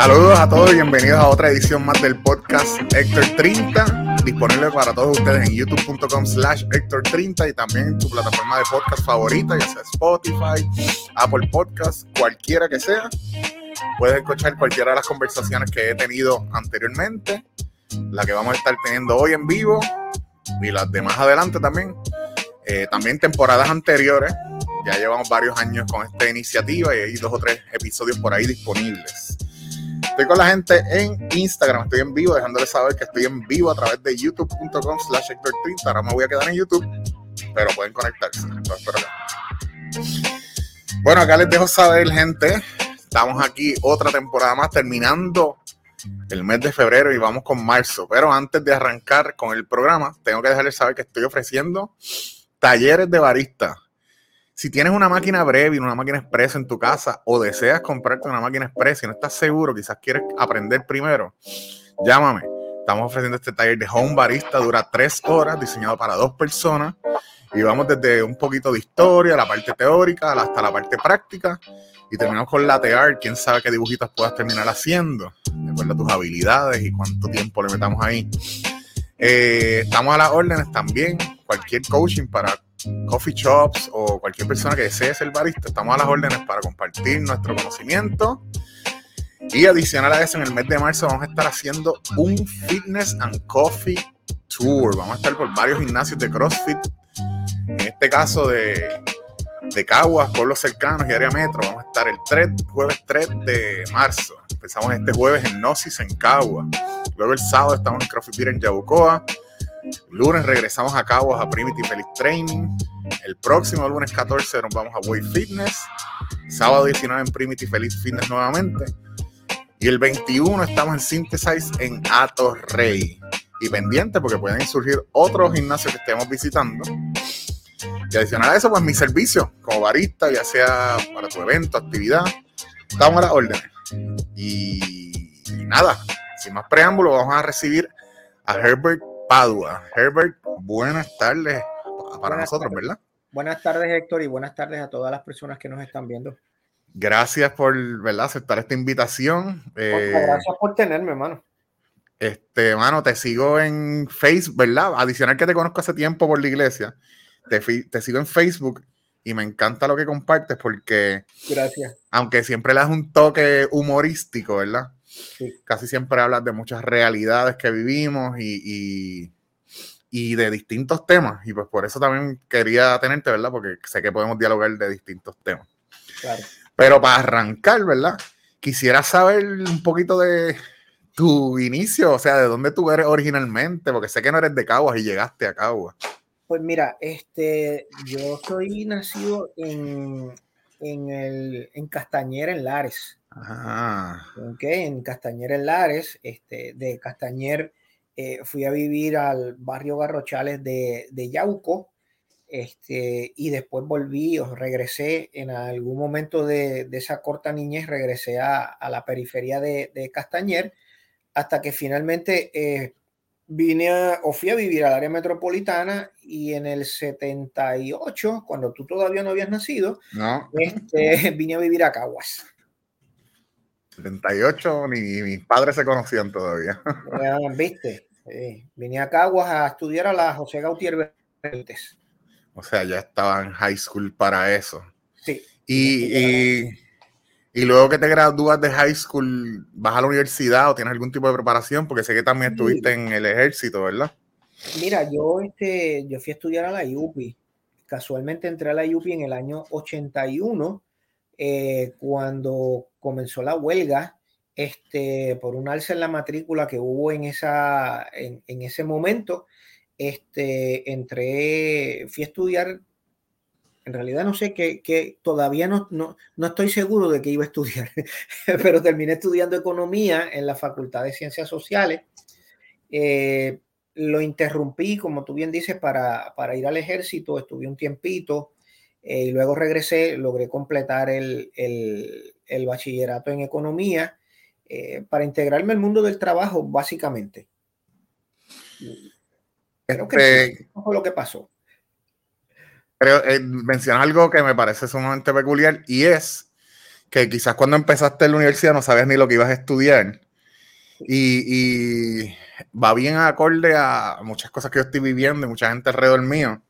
Saludos a todos y bienvenidos a otra edición más del podcast Héctor 30, disponible para todos ustedes en youtube.com slash Héctor 30 y también en tu plataforma de podcast favorita, ya sea Spotify, Apple Podcast, cualquiera que sea. Puedes escuchar cualquiera de las conversaciones que he tenido anteriormente, la que vamos a estar teniendo hoy en vivo y las de más adelante también. Eh, también temporadas anteriores. Ya llevamos varios años con esta iniciativa y hay dos o tres episodios por ahí disponibles. Estoy con la gente en Instagram, estoy en vivo, dejándoles saber que estoy en vivo a través de youtube.com slash 30. Ahora me voy a quedar en YouTube, pero pueden conectarse. Bueno, acá les dejo saber, gente. Estamos aquí otra temporada más, terminando el mes de febrero y vamos con marzo. Pero antes de arrancar con el programa, tengo que dejarles saber que estoy ofreciendo talleres de barista. Si tienes una máquina breve y una máquina express en tu casa o deseas comprarte una máquina express y no estás seguro, quizás quieres aprender primero, llámame. Estamos ofreciendo este taller de home barista, dura tres horas, diseñado para dos personas. Y vamos desde un poquito de historia, la parte teórica, hasta la parte práctica. Y terminamos con latear, quién sabe qué dibujitos puedas terminar haciendo, de acuerdo a tus habilidades y cuánto tiempo le metamos ahí. Eh, estamos a las órdenes también, cualquier coaching para coffee shops o cualquier persona que desee ser barista, estamos a las órdenes para compartir nuestro conocimiento. Y adicional a eso, en el mes de marzo vamos a estar haciendo un Fitness and Coffee Tour. Vamos a estar por varios gimnasios de CrossFit. En este caso de, de Caguas, pueblos cercanos y área metro. Vamos a estar el 3, jueves 3 de marzo. Empezamos este jueves en Gnosis en Caguas. Luego el sábado estamos en CrossFit Beer en Yabucoa. Lunes regresamos a Caguas a Primitive Elite Training. El próximo lunes 14 nos vamos a Way Fitness. Sábado 19 en Primitive Elite Fitness nuevamente. Y el 21 estamos en Synthesize en Atos Rey. Y pendiente porque pueden surgir otros gimnasios que estemos visitando. Y adicional a eso, pues mi servicio como barista, ya sea para tu evento, actividad, estamos a las órdenes. Y, y nada, sin más preámbulos, vamos a recibir a Herbert Padua. Herbert, buenas tardes para nosotros, ¿verdad? Buenas tardes, Héctor, y buenas tardes a todas las personas que nos están viendo. Gracias por ¿verdad? aceptar esta invitación. Eh, gracias por tenerme, hermano. Este, mano, te sigo en Facebook, ¿verdad? Adicional que te conozco hace tiempo por la iglesia, te, te sigo en Facebook y me encanta lo que compartes porque. Gracias. Aunque siempre le das un toque humorístico, ¿verdad? Casi siempre hablas de muchas realidades que vivimos y, y, de distintos temas. Y pues por eso también quería tenerte, ¿verdad? Porque sé que podemos dialogar de distintos temas. Claro. Pero para arrancar, ¿verdad? Quisiera saber un poquito de tu inicio, o sea, de dónde tú eres originalmente, porque sé que no eres de Caguas y llegaste a Caguas. Pues mira, este, yo soy nacido en, en, el, en Castañera, en Lares. Ah. en Castañer en Lares, este, de Castañer eh, fui a vivir al barrio Garrochales de, de Yauco, este, y después volví o regresé en algún momento de, de esa corta niñez, regresé a, a la periferia de, de, Castañer, hasta que finalmente eh, vine o fui a vivir al área metropolitana y en el 78, cuando tú todavía no habías nacido, no. Este, vine a vivir a Caguas. 78, ni mis padres se conocían todavía. Viste, vine a Caguas a estudiar a la José Gautier O sea, ya estaba en high school para eso. Sí. Y, y, y, luego que te gradúas de high school, ¿vas a la universidad o tienes algún tipo de preparación? Porque sé que también estuviste en el ejército, ¿verdad? Mira, yo, este, yo fui a estudiar a la IUPI. Casualmente entré a la IUPI en el año 81 eh, cuando comenzó la huelga, este, por un alza en la matrícula que hubo en, esa, en, ese momento, este, entré, fui a estudiar, en realidad no sé qué, todavía no, no, no, estoy seguro de que iba a estudiar, pero terminé estudiando economía en la Facultad de Ciencias Sociales. Eh, lo interrumpí, como tú bien dices, para, para ir al ejército, estuve un tiempito, eh, y luego regresé, logré completar el, el, bachillerato en economía eh, para integrarme al mundo del trabajo, básicamente. Pero que este fue lo que pasó. Pero eh, mencionas algo que me parece sumamente peculiar y es que quizás cuando empezaste en la universidad no sabías ni lo que ibas a estudiar. Y, y va bien acorde a muchas cosas que yo estoy viviendo y mucha gente alrededor mío.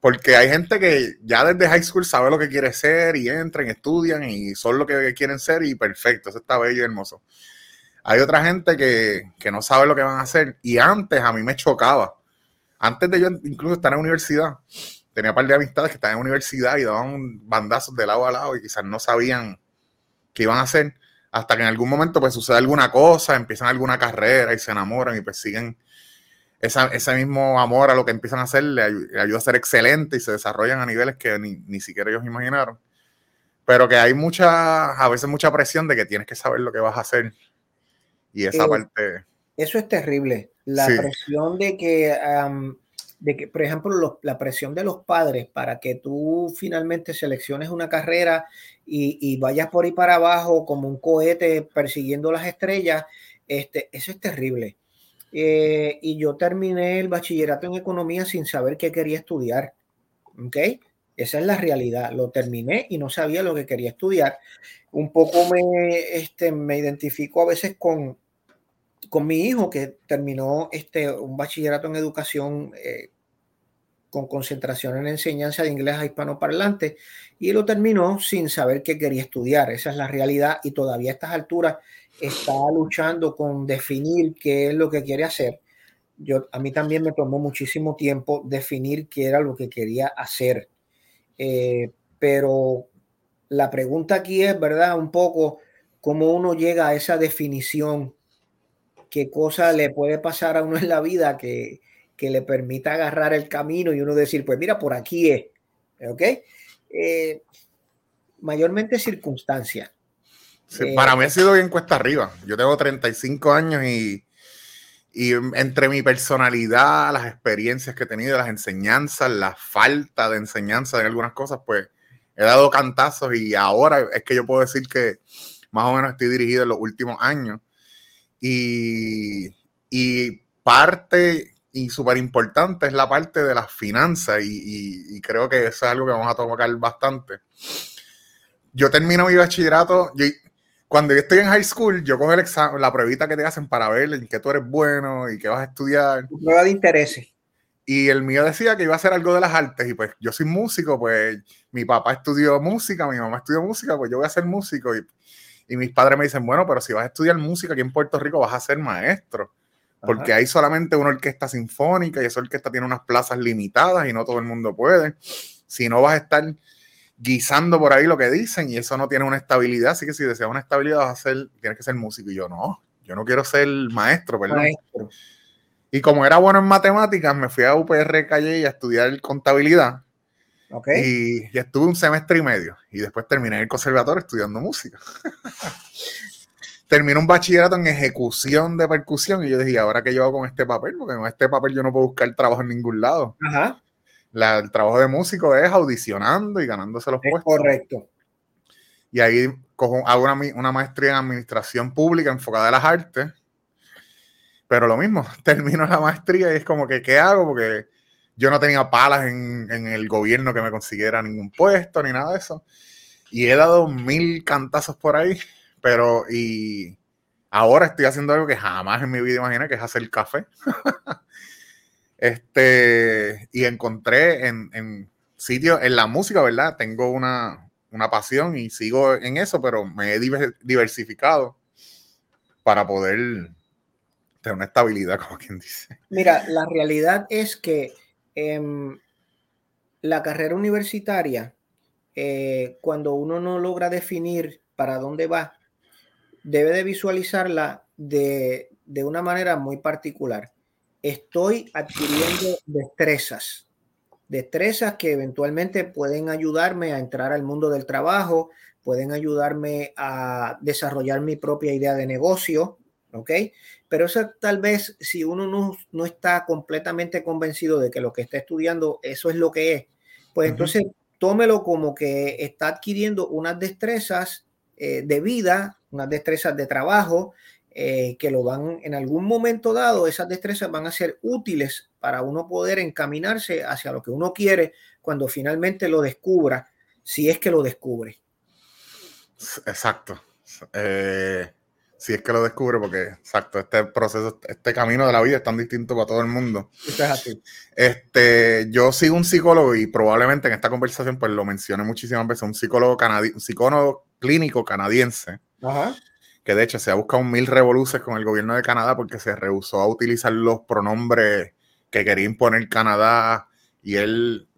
Porque hay gente que ya desde high school sabe lo que quiere ser y entran, estudian y son lo que quieren ser y perfecto, eso está bello y hermoso. Hay otra gente que, que no sabe lo que van a hacer y antes a mí me chocaba. Antes de yo incluso estar en la universidad, tenía un par de amistades que estaban en universidad y daban bandazos de lado a lado y quizás no sabían qué iban a hacer hasta que en algún momento pues sucede alguna cosa, empiezan alguna carrera y se enamoran y pues siguen ese mismo amor a lo que empiezan a hacer, le, ayuda a ser excelente y se desarrollan a niveles que ni, ni, siquiera ellos imaginaron. Pero que hay mucha, a veces mucha presión de que tienes que saber lo que vas a hacer. Y esa eh, parte... Eso es terrible. La presión de que de que, por ejemplo, la presión de los padres para que tú finalmente selecciones una carrera y, vayas por ahí para abajo como un cohete persiguiendo las estrellas, este, eso es terrible. Eh, y yo terminé el bachillerato en economía sin saber qué quería estudiar. ¿Ok? Esa es la realidad. Lo terminé y no sabía lo que quería estudiar. Un poco me, este, me identifico a veces con, con mi hijo que terminó este, un bachillerato en educación eh, con concentración en enseñanza de inglés a hispanoparlante y lo terminó sin saber qué quería estudiar. Esa es la realidad y todavía a estas alturas está luchando con definir qué es lo que quiere hacer. Yo, a mí también me tomó muchísimo tiempo definir qué era lo que quería hacer. Eh, pero la pregunta aquí es, ¿verdad? Un poco cómo uno llega a esa definición qué cosa le puede pasar a uno en la vida que, le permita agarrar el camino y uno decir, pues mira, por aquí es. ¿Ok? Eh, mayormente circunstancias. Eh, para mí ha sido bien cuesta arriba. Yo tengo 35 años y, y entre mi personalidad, las experiencias que he tenido, las enseñanzas, la falta de enseñanza en algunas cosas, pues he dado cantazos y ahora es que yo puedo decir que más o menos estoy dirigido en los últimos años y, parte y súper importante es la parte de las finanzas y, creo que eso es algo que vamos a tocar bastante. Yo termino mi bachillerato, cuando yo estoy en high school, yo cojo el examen, la pruebita que te hacen para ver en qué tú eres bueno y qué vas a estudiar. Prueba de intereses. Y el mío decía que iba a hacer algo de las artes y pues yo soy músico, pues mi papá estudió música, mi mamá estudió música, pues yo voy a ser músico y y mis padres me dicen, bueno, pero si vas a estudiar música aquí en Puerto Rico vas a ser maestro, porque hay solamente una orquesta sinfónica y esa orquesta tiene unas plazas limitadas y no todo el mundo puede. Si no vas a estar guisando por ahí lo que dicen y eso no tiene una estabilidad, así que si deseas una estabilidad vas a ser, tienes que ser músico. Y yo no, yo no quiero ser maestro, perdón. Y como era bueno en matemáticas, me fui a UPR Calle a estudiar contabilidad y, estuve un semestre y medio. Y después terminé el conservatorio estudiando música. terminé un bachillerato en ejecución de percusión. Y yo dije, ¿ahora qué yo hago con este papel? Porque con este papel yo no puedo buscar trabajo en ningún lado. El trabajo de músico es audicionando y ganándose los puestos. Correcto. Y ahí cojo, hago una, una maestría en administración pública enfocada a las artes. Pero lo mismo, termino la maestría y es como que, ¿qué hago? Porque yo no tenía palas en, el gobierno que me consiguiera ningún puesto ni nada de eso. Y he dado mil cantazos por ahí, pero y ahora estoy haciendo algo que jamás en mi vida imaginé, que es hacer café. este, y encontré en, en sitios, en la música, ¿verdad? Tengo una, una pasión y sigo en eso, pero me he diversificado para poder tener una estabilidad, como quien dice. Mira, la realidad es que Em, la carrera universitaria, eh, cuando uno no logra definir para dónde va, debe de visualizarla de, de una manera muy particular. Estoy adquiriendo destrezas, destrezas que eventualmente pueden ayudarme a entrar al mundo del trabajo, pueden ayudarme a desarrollar mi propia idea de negocio, ¿ok? Pero eso tal vez si uno no, no, está completamente convencido de que lo que está estudiando eso es lo que es, pues entonces tómelo como que está adquiriendo unas destrezas eh, de vida, unas destrezas de trabajo, eh, que lo van en algún momento dado, esas destrezas van a ser útiles para uno poder encaminarse hacia lo que uno quiere cuando finalmente lo descubra, si es que lo descubre. Exacto. Eh, si es que lo descubre, porque exacto, este proceso, este camino de la vida es tan distinto para todo el mundo. Este, yo sigo un psicólogo y probablemente en esta conversación pues lo mencioné muchísimas veces, un psicólogo canadiense, un psicólogo clínico canadiense, que de hecho se ha buscado mil revoluciones con el gobierno de Canadá porque se rehusó a utilizar los pronombres que quería imponer Canadá y él,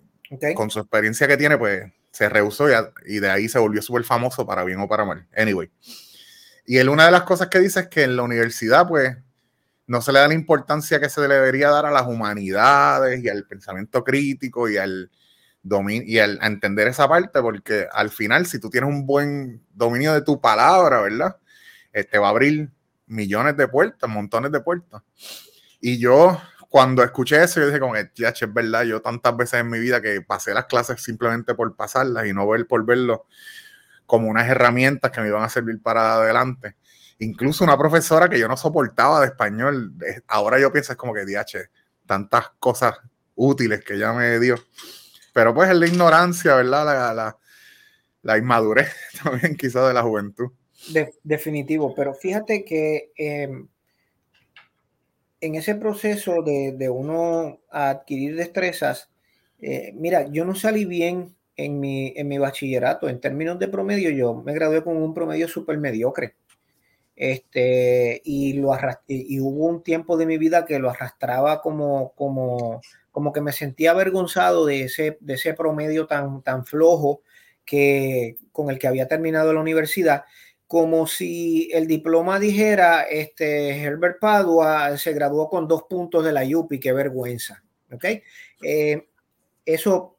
con su experiencia que tiene, pues se rehusó y, y de ahí se volvió súper famoso para bien o para mal. Anyway. Y él una de las cosas que dice es que en la universidad, pues, no se le da la importancia que se le debería dar a las humanidades y al pensamiento crítico y al dominio y al entender esa parte, porque al final, si tú tienes un buen dominio de tu palabra, ¿verdad? Eh, te va a abrir millones de puertas, montones de puertas. Y yo, cuando escuché eso, yo dije como, ya, es verdad, yo tantas veces en mi vida que pasé las clases simplemente por pasarlas y no ver por verlo como unas herramientas que me iban a servir para adelante. Incluso una profesora que yo no soportaba de español, ahora yo pienso es como que, DH, tantas cosas útiles que ella me dio. Pero pues es la ignorancia, ¿verdad? La, la, la inmadurez también quizás de la juventud. Definitivo, pero fíjate que em, en ese proceso de, de uno adquirir destrezas, eh, mira, yo no salí bien en mi, en mi bachillerato. En términos de promedio, yo me gradué con un promedio súper mediocre. Este, y, lo y, hubo un tiempo de mi vida que lo arrastraba como, como, como que me sentía avergonzado de ese, de ese promedio tan, tan flojo que, con el que había terminado la universidad, como si el diploma dijera, este, Herbert Padua se graduó con dos puntos de la UPI, qué vergüenza. ¿ok? Eh, eso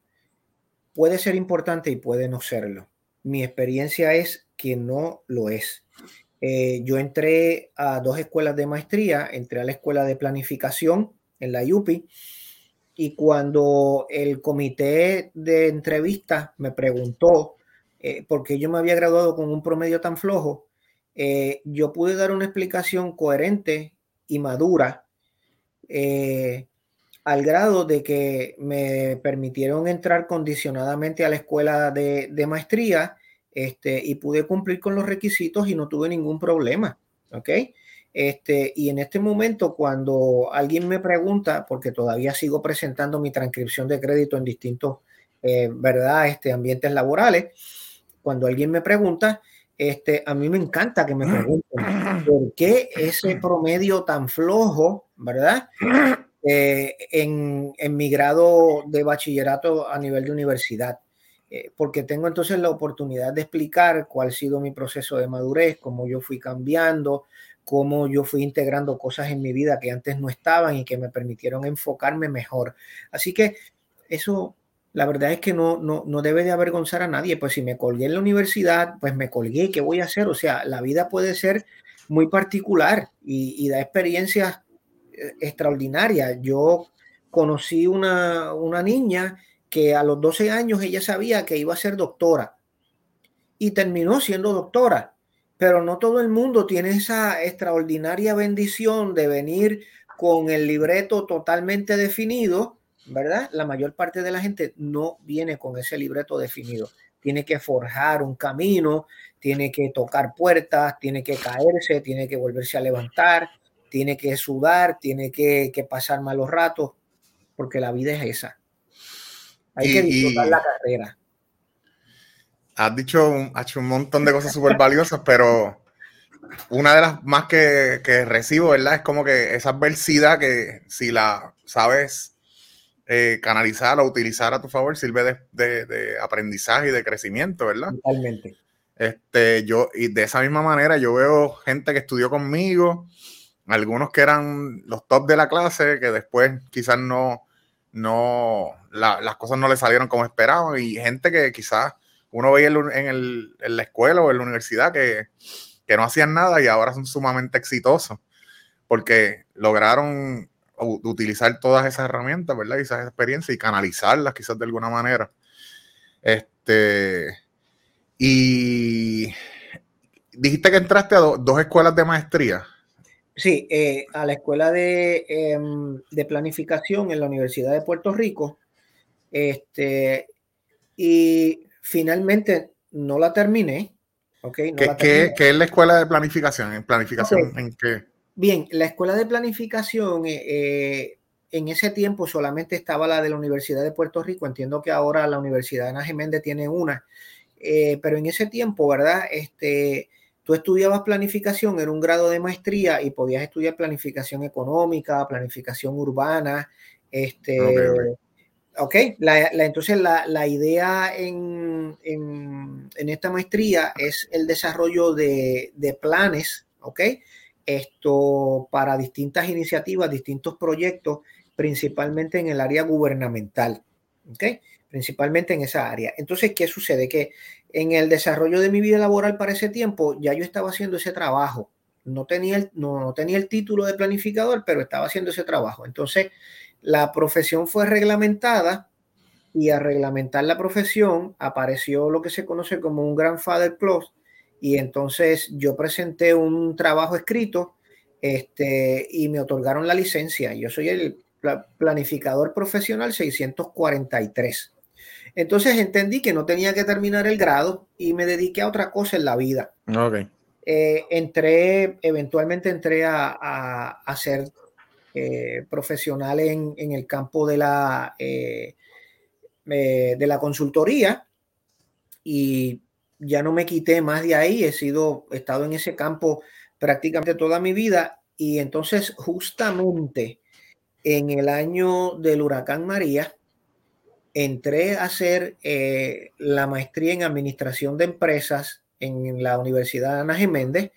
puede ser importante y puede no serlo. Mi experiencia es que no lo es. Eh, yo entré a dos escuelas de maestría, entré a la escuela de planificación en la UPI y cuando el comité de entrevista me preguntó eh, por qué yo me había graduado con un promedio tan flojo, eh, yo pude dar una explicación coherente y madura al grado de que me permitieron entrar condicionadamente a la escuela de, maestría este, y pude cumplir con los requisitos y no tuve ningún problema. ¿Ok? Este, y en este momento, cuando alguien me pregunta, porque todavía sigo presentando mi transcripción de crédito en distintos, eh, ¿verdad? Este, ambientes laborales, cuando alguien me pregunta, este, a mí me encanta que me pregunten por qué ese promedio tan flojo, ¿verdad? Eh, en, mi grado de bachillerato a nivel de universidad, eh, porque tengo entonces la oportunidad de explicar cuál ha sido mi proceso de madurez, cómo yo fui cambiando, cómo yo fui integrando cosas en mi vida que antes no estaban y que me permitieron enfocarme mejor. Así que eso, la verdad es que no, no, debe de avergonzar a nadie. Pues si me colgué en la universidad, pues me colgué, ¿qué voy a hacer? O sea, la vida puede ser muy particular y, da experiencias extraordinaria. Yo conocí una, una niña que a los 12 años ella sabía que iba a ser doctora y terminó siendo doctora, pero no todo el mundo tiene esa extraordinaria bendición de venir con el libreto totalmente definido, ¿verdad? La mayor parte de la gente no viene con ese libreto definido. Tiene que forjar un camino, tiene que tocar puertas, tiene que caerse, tiene que volverse a levantar, tiene que sudar, tiene que, pasar malos ratos, porque la vida es esa. Hay que disfrutar la carrera. Has dicho, hecho un montón de cosas súper valiosas, pero una de las más que, recibo, ¿verdad? Es como que esa adversidad que si la sabes eh, canalizar o utilizar a tu favor, sirve de, de, aprendizaje y de crecimiento, ¿verdad? Totalmente. Este, yo, y de esa misma manera, yo veo gente que estudió conmigo, algunos que eran los top de la clase, que después quizás no, no, las cosas no le salieron como esperaban, y gente que quizás uno veía en, el, en la escuela o en la universidad que, que, no hacían nada y ahora son sumamente exitosos, porque lograron utilizar todas esas herramientas, ¿verdad? Y esas experiencias y canalizarlas quizás de alguna manera. Este, y dijiste que entraste a dos escuelas de maestría. Sí, eh, a la escuela de, em, de, planificación en la Universidad de Puerto Rico. Este, y finalmente no la terminé. Okay, ¿Qué, es la escuela de planificación? ¿En planificación en qué? Bien, la escuela de planificación, eh, eh, en ese tiempo solamente estaba la de la Universidad de Puerto Rico. Entiendo que ahora la Universidad de Ana Geméndez tiene una. pero en ese tiempo, ¿verdad? Este, tú estudiabas planificación, era un grado de maestría y podías estudiar planificación económica, planificación urbana, este, ok, La, entonces la, idea en, en, esta maestría es el desarrollo de, de, planes, ok, esto para distintas iniciativas, distintos proyectos, principalmente en el área gubernamental, ok, principalmente en esa área. Entonces, ¿qué sucede? Que en el desarrollo de mi vida laboral para ese tiempo, ya yo estaba haciendo ese trabajo. No tenía el, no, tenía el título de planificador, pero estaba haciendo ese trabajo. Entonces, la profesión fue reglamentada y al reglamentar la profesión apareció lo que se conoce como un grandfather clause y entonces yo presenté un trabajo escrito este, y me otorgaron la licencia. Yo soy el planificador profesional 643. Entonces entendí que no tenía que terminar el grado y me dediqué a otra cosa en la vida. Okay. Eh, entré, eventualmente entré a, a, ser eh, profesional en, en, el campo de la, eh, de la consultoría y ya no me quité más de ahí. He sido, he estado en ese campo prácticamente toda mi vida y entonces justamente en el año del huracán María, entré a hacer eh, la maestría en administración de empresas en la Universidad Ana Jiménez,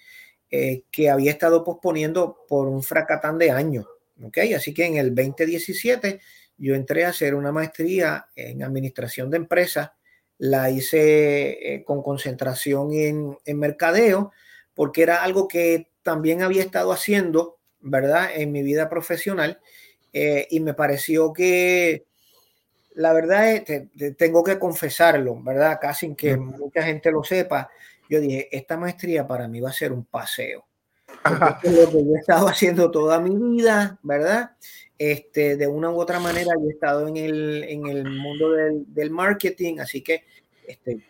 eh, que había estado posponiendo por un fracatán de años. ¿okay? Así que en el 2017 yo entré a hacer una maestría en administración de empresas, la hice eh, con concentración en, en mercadeo, porque era algo que también había estado haciendo, ¿verdad? En mi vida profesional. y me pareció que la verdad es que tengo que confesarlo, ¿verdad? Casi que mucha gente lo sepa. Yo dije, esta maestría para mí va a ser un paseo. Es lo que yo he estado haciendo toda mi vida, ¿verdad? Este, de una u otra manera yo he estado en el, en el mundo del, del, marketing, así que este,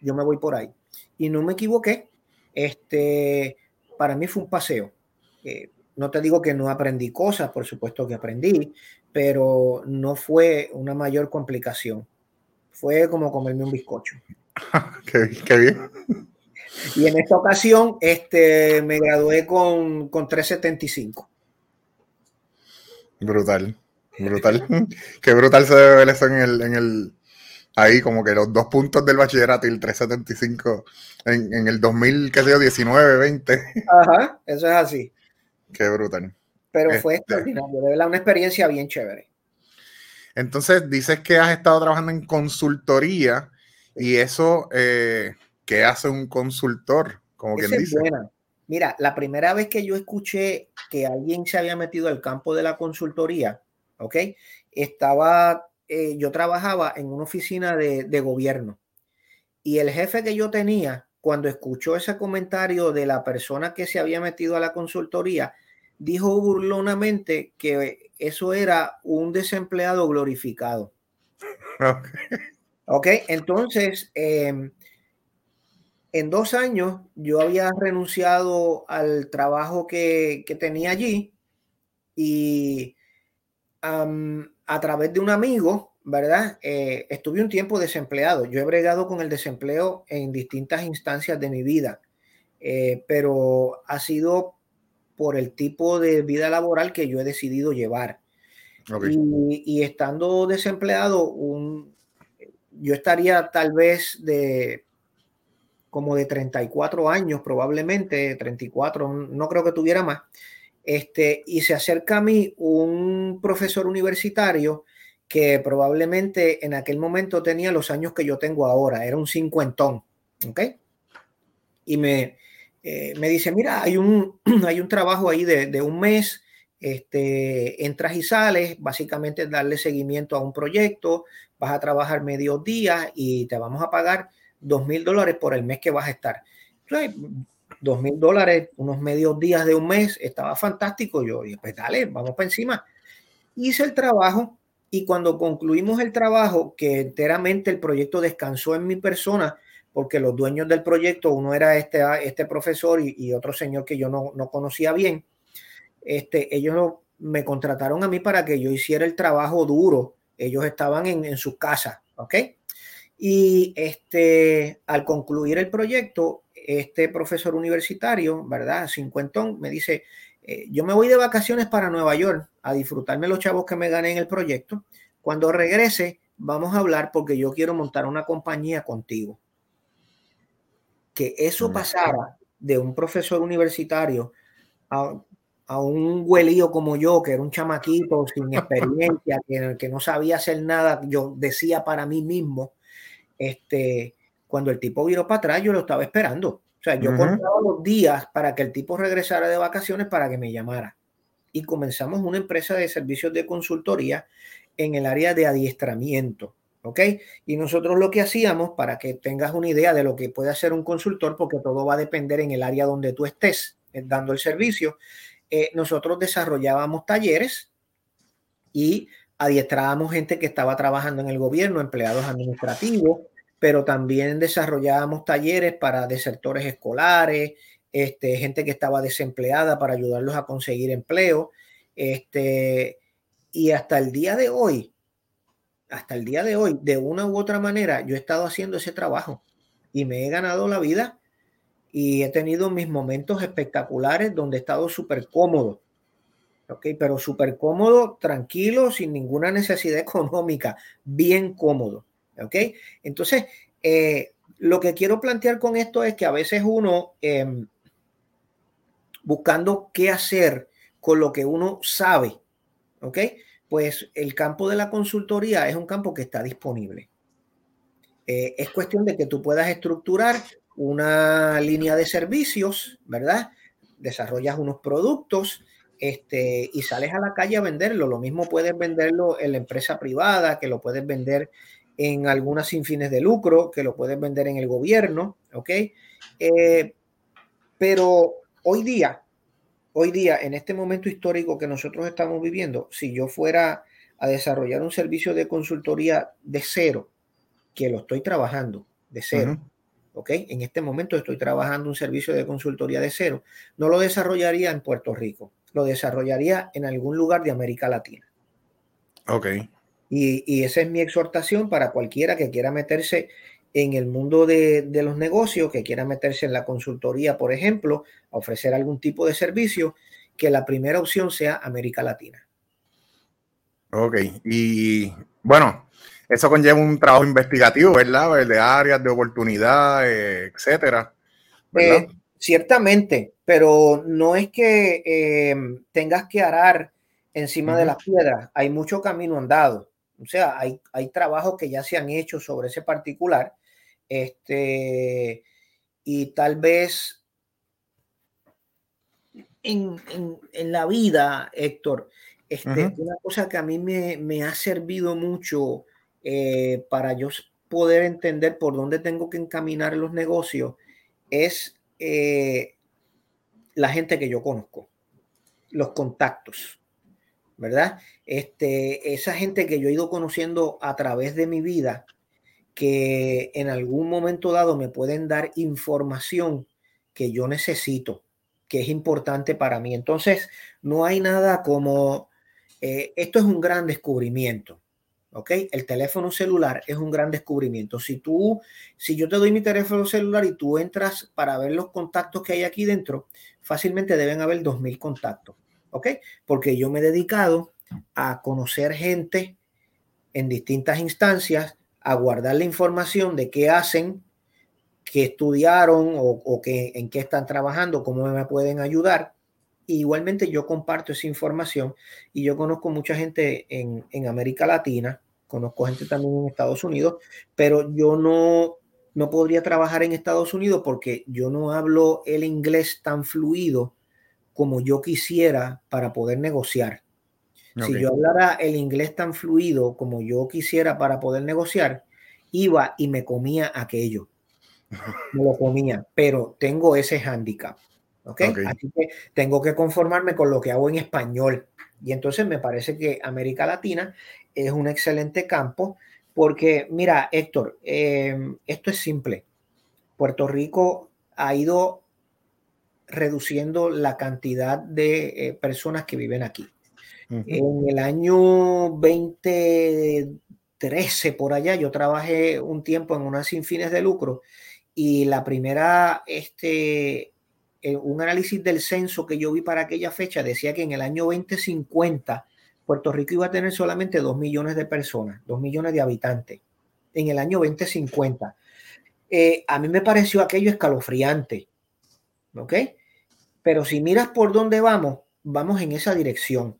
yo me voy por ahí. Y no me equivoqué. Este, para mí fue un paseo. Eh, no te digo que no aprendí cosas, por supuesto que aprendí, pero no fue una mayor complicación. Fue como comerme un bizcocho. qué, bien. Y en esta ocasión este, me gradué con, con 375. Brutal, brutal. qué brutal se debe ver eso en el, en el, ahí como que los dos puntos del bachillerato y el 375 en, en el 2000, qué sé yo, 19, 20. Ajá, eso es así. Qué brutal. Pero fue este extraordinario, de verdad, una experiencia bien chévere. Entonces, dices que has estado trabajando en consultoría y eso, eh, ¿qué hace un consultor? Como quien dice. buena. Mira, la primera vez que yo escuché que alguien se había metido al campo de la consultoría, ¿ok? Estaba, eh, yo trabajaba en una oficina de, de gobierno y el jefe que yo tenía, cuando escuchó ese comentario de la persona que se había metido a la consultoría, dijo burlonamente que eso era un desempleado glorificado. Ok, entonces, em, en dos años yo había renunciado al trabajo que, tenía allí y a través de un amigo, ¿verdad? Eh, estuve un tiempo desempleado. Yo he bregado con el desempleo en distintas instancias de mi vida, eh, pero ha sido por el tipo de vida laboral que yo he decidido llevar. Y, estando desempleado, un, yo estaría tal vez de como de 34 años, probablemente 34, no creo que tuviera más. Este, y se acerca a mí un profesor universitario que probablemente en aquel momento tenía los años que yo tengo ahora, era un cincuentón, ¿ok? Y me, eh, me dice, mira, hay un, hay un trabajo ahí de, un mes, este, entras y sales, básicamente darle seguimiento a un proyecto, vas a trabajar medio día y te vamos a pagar dos mil dólares por el mes que vas a estar. dos mil dólares, unos medios días de un mes, estaba fantástico. Yo dije, pues dale, vamos para encima. Hice el trabajo y cuando concluimos el trabajo, que enteramente el proyecto descansó en mi persona, porque los dueños del proyecto, uno era este, este profesor y, otro señor que yo no, no, conocía bien, este, ellos me contrataron a mí para que yo hiciera el trabajo duro. Ellos estaban en, en sus casas, ¿ok? Y este, al concluir el proyecto, este profesor universitario, ¿verdad? Cincuentón, me dice, eh, yo me voy de vacaciones para Nueva York a disfrutarme los chavos que me gané en el proyecto. Cuando regrese, vamos a hablar porque yo quiero montar una compañía contigo. Que eso pasara de un profesor universitario a, un huelío como yo, que era un chamaquito sin experiencia, que, que no sabía hacer nada, yo decía para mí mismo, este, cuando el tipo viró para atrás, yo lo estaba esperando. O sea, yo contaba los días para que el tipo regresara de vacaciones para que me llamara. Y comenzamos una empresa de servicios de consultoría en el área de adiestramiento. ¿Ok? Y nosotros lo que hacíamos, para que tengas una idea de lo que puede hacer un consultor, porque todo va a depender en el área donde tú estés eh, dando el servicio, eh, nosotros desarrollábamos talleres y adiestrábamos gente que estaba trabajando en el gobierno, empleados administrativos, pero también desarrollábamos talleres para desertores escolares, este, gente que estaba desempleada para ayudarlos a conseguir empleo. Este, y hasta el día de hoy, hasta el día de hoy, de una u otra manera, yo he estado haciendo ese trabajo y me he ganado la vida y he tenido mis momentos espectaculares donde he estado súper cómodo ¿ok? Pero súper cómodo, tranquilo, sin ninguna necesidad económica, bien cómodo, ¿ok? Entonces, eh, lo que quiero plantear con esto es que a veces uno, em, buscando qué hacer con lo que uno sabe, ¿ok? Pues el campo de la consultoría es un campo que está disponible. Eh, es cuestión de que tú puedas estructurar una línea de servicios, ¿verdad? Desarrollas unos productos, este, y sales a la calle a venderlo. Lo mismo puedes venderlo en la empresa privada, que lo puedes vender en algunas sin fines de lucro, que lo puedes vender en el gobierno, ¿ok? Eh, pero hoy día, hoy día, en este momento histórico que nosotros estamos viviendo, si yo fuera a desarrollar un servicio de consultoría de cero, que lo estoy trabajando de cero, ¿ok? En este momento estoy trabajando un servicio de consultoría de cero, no lo desarrollaría en Puerto Rico, lo desarrollaría en algún lugar de América Latina. Ok. Y, esa es mi exhortación para cualquiera que quiera meterse en el mundo de, los negocios, que quiera meterse en la consultoría, por ejemplo, a ofrecer algún tipo de servicio, que la primera opción sea América Latina. Ok, y bueno, eso conlleva un trabajo investigativo, ¿verdad? De áreas de oportunidad, etcétera. ¿verdad? Eh, Ciertamente, pero no es que em, tengas que arar encima de las piedras, hay mucho camino andado. O sea, hay, hay trabajos que ya se han hecho sobre ese particular. Este, y tal vez en, la vida, Héctor, este, una cosa que a mí me, ha servido mucho eh, para yo poder entender por dónde tengo que encaminar los negocios es eh, la gente que yo conozco, los contactos, ¿verdad? Este, esa gente que yo he ido conociendo a través de mi vida, que en algún momento dado me pueden dar información que yo necesito, que es importante para mí. Entonces, no hay nada como, eh, esto es un gran descubrimiento. ¿Ok? El teléfono celular es un gran descubrimiento. Si tú, si yo te doy mi teléfono celular y tú entras para ver los contactos que hay aquí dentro, fácilmente deben haber 2.000 contactos, ¿ok? Porque yo me he dedicado a conocer gente en distintas instancias, a guardar la información de qué hacen, qué estudiaron o, qué, en qué están trabajando, cómo me pueden ayudar. igualmente yo comparto esa información y yo conozco mucha gente en, en América Latina conozco gente también en Estados Unidos, pero yo no, no podría trabajar en Estados Unidos porque yo no hablo el inglés tan fluido como yo quisiera para poder negociar. Si yo hablara el inglés tan fluido como yo quisiera para poder negociar, iba y me comía aquello. me lo comía, pero tengo ese hándicap. ¿okay? Así que tengo que conformarme con lo que hago en español. Y entonces me parece que América Latina es un excelente campo porque, mira, Héctor, em, esto es simple. Puerto Rico ha ido reduciendo la cantidad de eh, personas que viven aquí. En el año 2013, por allá, yo trabajé un tiempo en unas sin fines de lucro y la primera, este, eh, un análisis del censo que yo vi para aquella fecha decía que en el año 2050 Puerto Rico iba a tener solamente 2 millones de personas, 2 millones de habitantes en el año 2050. Eh, a mí me pareció aquello escalofriante, ¿ok? Pero si miras por dónde vamos, vamos en esa dirección.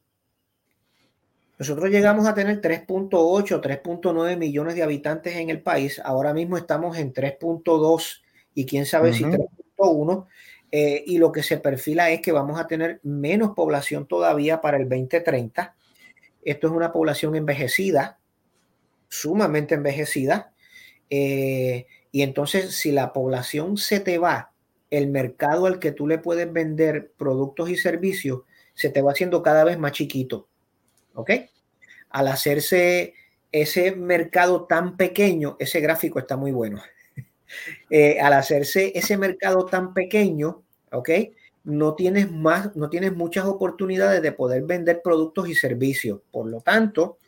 Nosotros llegamos a tener 3.8, 3.9 millones de habitantes en el país. Ahora mismo estamos en 3.2 y quién sabe si 3.1. Eh, y lo que se perfila es que vamos a tener menos población todavía para el 2030. Esto es una población envejecida, sumamente envejecida. Eh, y entonces, si la población se te va, el mercado al que tú le puedes vender productos y servicios se te va haciendo cada vez más chiquito. ¿Ok? Al hacerse ese mercado tan pequeño, ese gráfico está muy bueno. Eh, al hacerse ese mercado tan pequeño, ¿ok? No tienes más, no tienes muchas oportunidades de poder vender productos y servicios. Por lo tanto,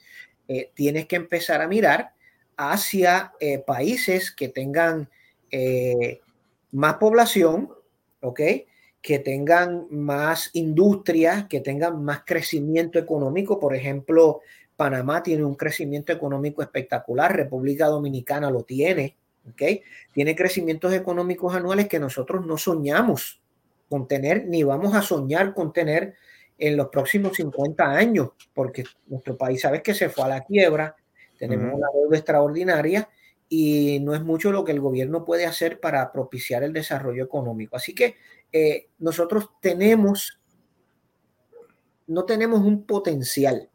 eh, tienes que empezar a mirar hacia eh, países que tengan más población, ¿ok? que tengan más industria, que tengan más crecimiento económico. Por ejemplo, Panamá tiene un crecimiento económico espectacular, República Dominicana lo tiene, ¿ok? Tiene crecimientos económicos anuales que nosotros no soñamos con tener, ni vamos a soñar con tener en los próximos 50 años, porque nuestro país, sabes que se fue a la quiebra, tenemos una deuda extraordinaria y no es mucho lo que el gobierno puede hacer para propiciar el desarrollo económico. Así que eh, nosotros tenemos, no tenemos un potencial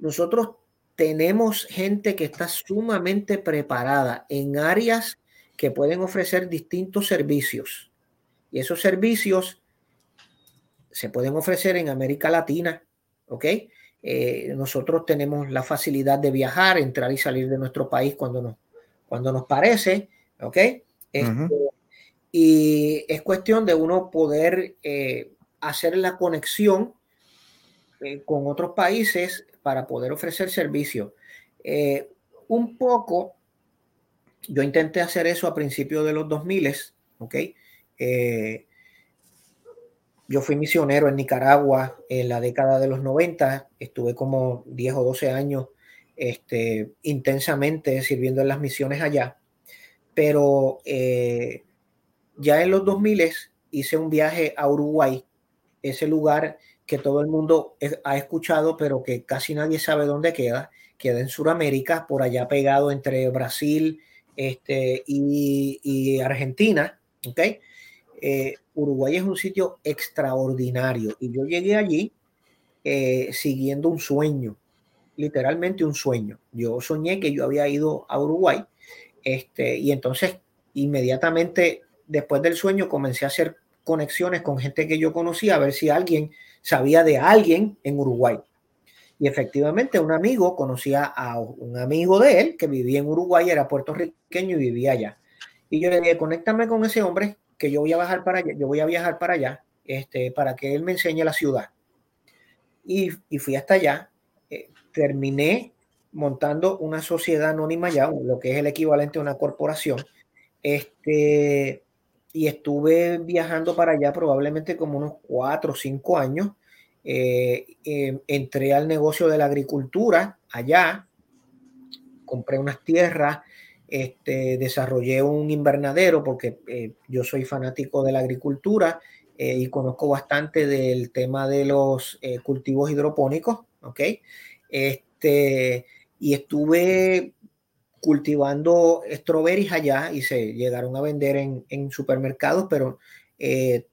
nosotros tenemos gente que está sumamente preparada en áreas que pueden ofrecer distintos servicios. Y esos servicios se pueden ofrecer en América Latina, ¿ok? Eh, nosotros tenemos la facilidad de viajar, entrar y salir de nuestro país cuando nos, cuando nos parece, ¿ok? Este, y es cuestión de uno poder eh, hacer la conexión eh, con otros países para poder ofrecer servicio. Un poco, yo intenté hacer eso a principios de los 2000, ¿ok? Eh, yo fui misionero en Nicaragua en la década de los 90, estuve como 10 o 12 años este, intensamente sirviendo en las misiones allá, pero eh, ya en los 2000 hice un viaje a Uruguay, ese lugar que todo el mundo ha escuchado, pero que casi nadie sabe dónde queda. Queda en Sudamérica, por allá pegado entre Brasil este, y, Argentina. ¿okay? Eh, Uruguay es un sitio extraordinario y yo llegué allí eh, siguiendo un sueño, literalmente un sueño. Yo soñé que yo había ido a Uruguay este, y entonces inmediatamente después del sueño comencé a hacer conexiones con gente que yo conocía, a ver si alguien sabía de alguien en Uruguay. Y efectivamente un amigo conocía a un amigo de él que vivía en Uruguay, era puertorriqueño y vivía allá. Y yo le dije, conéctame con ese hombre que yo voy a bajar para allá, yo voy a viajar para allá, este, para que él me enseñe la ciudad. Y, y fui hasta allá, eh, terminé montando una sociedad anónima ya, lo que es el equivalente a una corporación, este, y estuve viajando para allá probablemente como unos cuatro o cinco años. Eh, em, entré al negocio de la agricultura allá, compré unas tierras, este, desarrollé un invernadero porque eh, yo soy fanático de la agricultura eh, y conozco bastante del tema de los cultivos hidropónicos, ¿ok? Este, y estuve cultivando strawberries allá y se llegaron a vender en, supermercados, pero eh,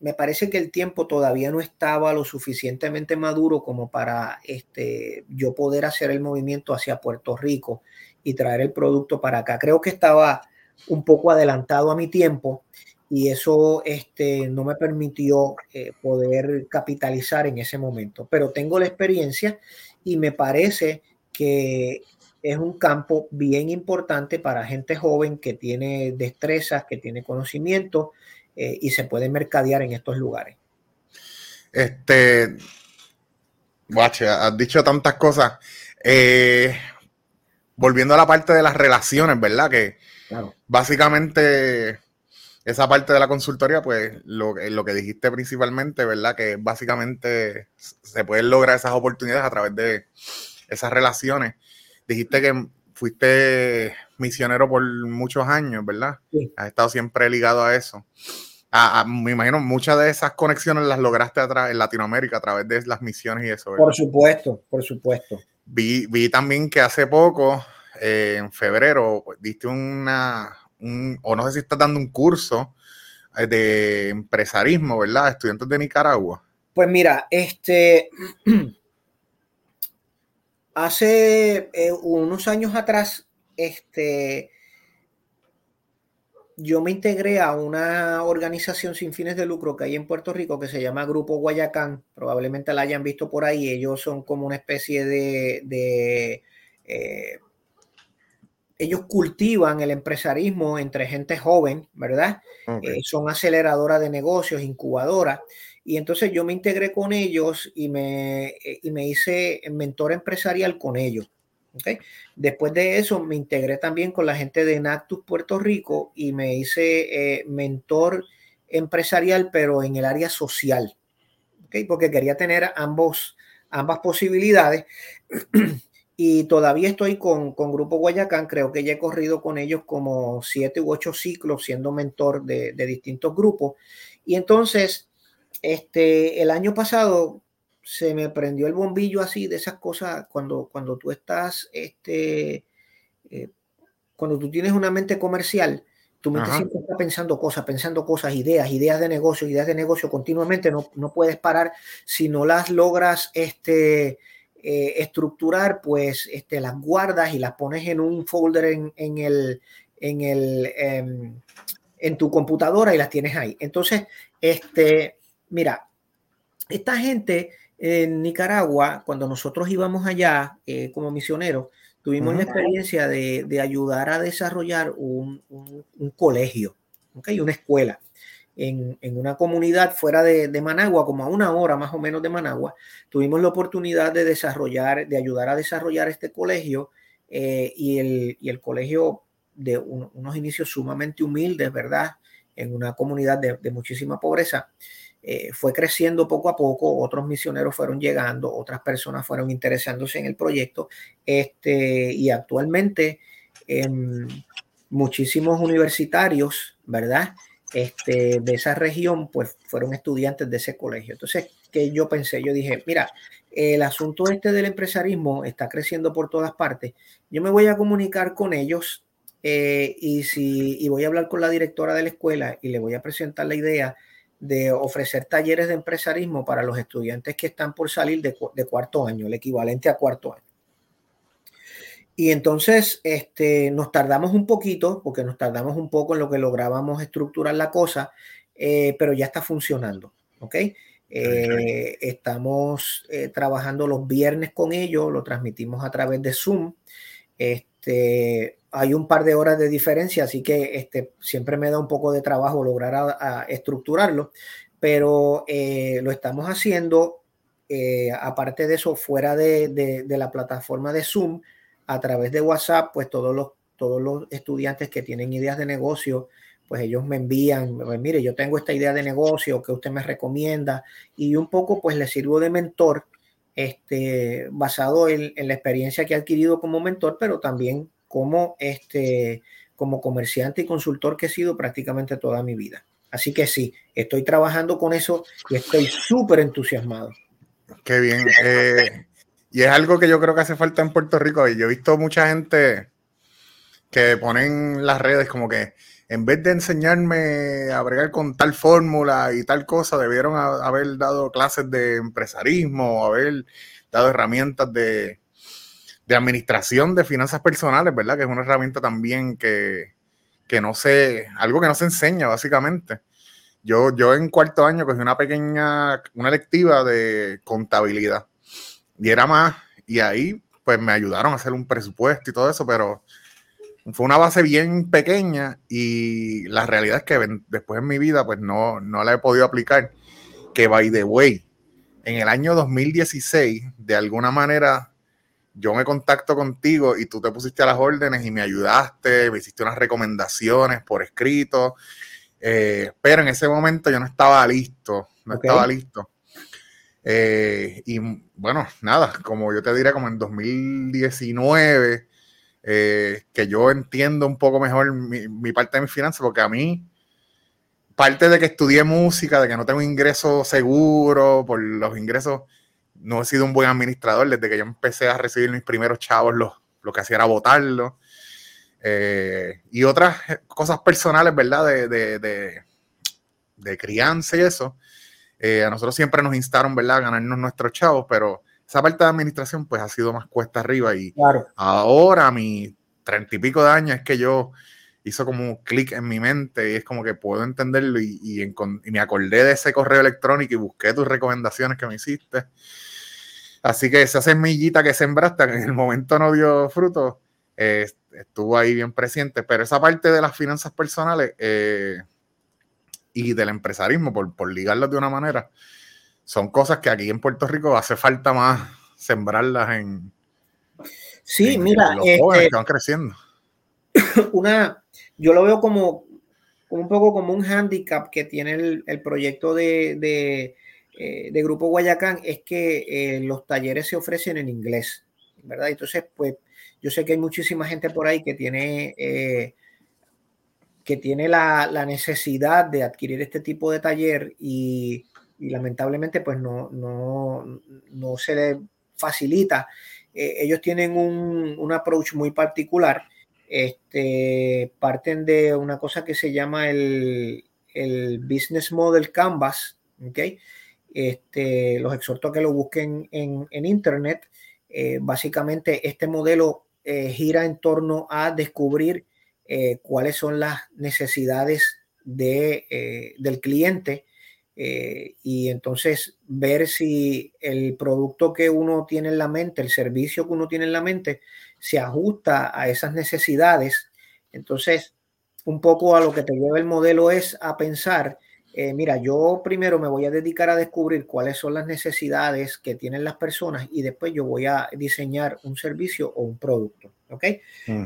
me parece que el tiempo todavía no estaba lo suficientemente maduro como para este, yo poder hacer el movimiento hacia Puerto Rico y traer el producto para acá. Creo que estaba un poco adelantado a mi tiempo y eso este, no me permitió eh, poder capitalizar en ese momento. Pero tengo la experiencia y me parece que es un campo bien importante para gente joven que tiene destrezas, que tiene conocimiento eh, y se puede mercadear en estos lugares. Este, guache, has dicho tantas cosas. Eh, volviendo a la parte de las relaciones, ¿verdad? Que básicamente esa parte de la consultoría, pues lo, lo, que dijiste principalmente, ¿verdad? Que básicamente se pueden lograr esas oportunidades a través de esas relaciones. Dijiste que fuiste misionero por muchos años, ¿verdad? Sí. Has estado siempre ligado a eso. me imagino muchas de esas conexiones las lograste en Latinoamérica a través de las misiones y eso. Por supuesto, por supuesto. Vi, vi también que hace poco, eh, en febrero, diste una, o no sé si estás dando un curso eh, de empresarismo, ¿verdad? Estudiantes de Nicaragua. Pues mira, este, hace eh, unos años atrás, este, yo me integré a una organización sin fines de lucro que hay en Puerto Rico que se llama Grupo Guayacán. Probablemente la hayan visto por ahí. Ellos son como una especie de, eh, ellos cultivan el empresarismo entre gente joven, ¿verdad? Eh, son aceleradoras de negocios, incubadoras. Y entonces yo me integré con ellos y me, eh, y me hice mentor empresarial con ellos. Después de eso me integré también con la gente de Nactus Puerto Rico y me hice eh, mentor empresarial, pero en el área social. Porque quería tener ambos, ambas posibilidades. y todavía estoy con, con, Grupo Guayacán, creo que ya he corrido con ellos como siete u ocho ciclos siendo mentor de, de, distintos grupos. Y entonces, este, el año pasado se me prendió el bombillo así de esas cosas cuando, cuando tú estás, este, eh, cuando tú tienes una mente comercial, tu mente siempre está pensando cosas, pensando cosas, ideas, ideas de negocio, ideas de negocio continuamente, no, no puedes parar si no las logras, este, eh, estructurar, pues este, las guardas y las pones en un folder en, en el, en, el em, en tu computadora y las tienes ahí. Entonces, este, mira, esta gente en Nicaragua, cuando nosotros íbamos allá eh, como misioneros, tuvimos la experiencia de, de, ayudar a desarrollar un, un, un colegio, ¿okay? una escuela en, una comunidad fuera de, Managua, como a una hora más o menos de Managua, tuvimos la oportunidad de desarrollar, de ayudar a desarrollar este colegio eh, y, el, colegio de unos inicios sumamente humildes, ¿verdad? En una comunidad de, muchísima pobreza. Eh, fue creciendo poco a poco, otros misioneros fueron llegando, otras personas fueron interesándose en el proyecto, este, y actualmente em, muchísimos universitarios, ¿verdad? este, de esa región, pues fueron estudiantes de ese colegio. Entonces, que yo pensé, yo dije, mira, el asunto este del empresarismo está creciendo por todas partes. Yo me voy a comunicar con ellos eh, y, si, y voy a hablar con la directora de la escuela y le voy a presentar la idea de ofrecer talleres de empresarismo para los estudiantes que están por salir de, de cuarto año, el equivalente a cuarto año. Y entonces este, nos tardamos un poquito, porque nos tardamos un poco en lo que lográbamos estructurar la cosa, eh, pero ya está funcionando. ¿ok? Eh, estamos eh, trabajando los viernes con ellos, lo transmitimos a través de Zoom. Este, hay un par de horas de diferencia, así que este, siempre me da un poco de trabajo lograr estructurarlo, pero lo estamos haciendo, aparte de eso, fuera de, la plataforma de Zoom a través de WhatsApp, pues todos los, todos los estudiantes que tienen ideas de negocio, pues ellos me envían, pues, mire, yo tengo esta idea de negocio que usted me recomienda y un poco pues le sirvo de mentor este, basado en, la experiencia que he adquirido como mentor, pero también como, este, como comerciante y consultor que he sido prácticamente toda mi vida. Así que sí, estoy trabajando con eso y estoy súper entusiasmado. Qué bien. Eh, y es algo que yo creo que hace falta en Puerto Rico. Y yo he visto mucha gente que ponen las redes como que en vez de enseñarme a bregar con tal fórmula y tal cosa, debieron haber dado clases de empresarismo, haber dado herramientas de, de administración de finanzas personales, ¿verdad? Que es una herramienta también que, que no se, algo que no se enseña básicamente. Yo, yo en cuarto año cogí una pequeña, una lectiva de contabilidad y era más, y ahí pues me ayudaron a hacer un presupuesto y todo eso, pero fue una base bien pequeña y la realidad es que después en mi vida pues no, no la he podido aplicar. Que by the way, en el año 2016, de alguna manera, yo me contacto contigo y tú te pusiste a las órdenes y me ayudaste, me hiciste unas recomendaciones por escrito, eh, pero en ese momento yo no estaba listo, no estaba listo. Eh, y bueno, nada, como yo te diré, como en 2019, eh, que yo entiendo un poco mejor mi, parte de mi finanzas, porque a mí, parte de que estudié música, de que no tengo ingresos seguros, por los ingresos, no he sido un buen administrador. Desde que yo empecé a recibir mis primeros chavos, lo, lo que hacía era votarlo. Eh, y otras cosas personales, ¿verdad? De, de, de, crianza y eso. Eh, a nosotros siempre nos instaron, ¿verdad? A ganarnos nuestros chavos, pero esa parte de administración pues ha sido más cuesta arriba y ahora a mis treinta y pico de años es que yo hizo como un clic en mi mente y es como que puedo entenderlo y, me acordé de ese correo electrónico y busqué tus recomendaciones que me hiciste. Así que esa semillita que sembraste en el momento no dio fruto, eh, estuvo ahí bien presente, pero esa parte de las finanzas personales eh, y del empresarismo, por, por ligarlas de una manera, son cosas que aquí en Puerto Rico hace falta más sembrarlas en. Sí, mira. los jóvenes este, que van creciendo. Una, yo lo veo como, un poco como un hándicap que tiene el, proyecto de, eh, de, Grupo Guayacán, es que eh, los talleres se ofrecen en inglés, ¿verdad? Entonces, pues yo sé que hay muchísima gente por ahí que tiene. Eh, que tiene la, necesidad de adquirir este tipo de taller y, lamentablemente pues no, no, no se le facilita. Ellos tienen un, un, approach muy particular. Este, parten de una cosa que se llama el, el Business Model Canvas. ¿okay? Este, los exhorto a que lo busquen en, Internet. Eh, básicamente este modelo eh, gira en torno a descubrir cuáles son las necesidades de, del cliente eh, y entonces ver si el producto que uno tiene en la mente, el servicio que uno tiene en la mente, se ajusta a esas necesidades. Entonces, un poco a lo que te lleva el modelo es a pensar, eh, mira, yo primero me voy a dedicar a descubrir cuáles son las necesidades que tienen las personas y después yo voy a diseñar un servicio o un producto. ¿Ok?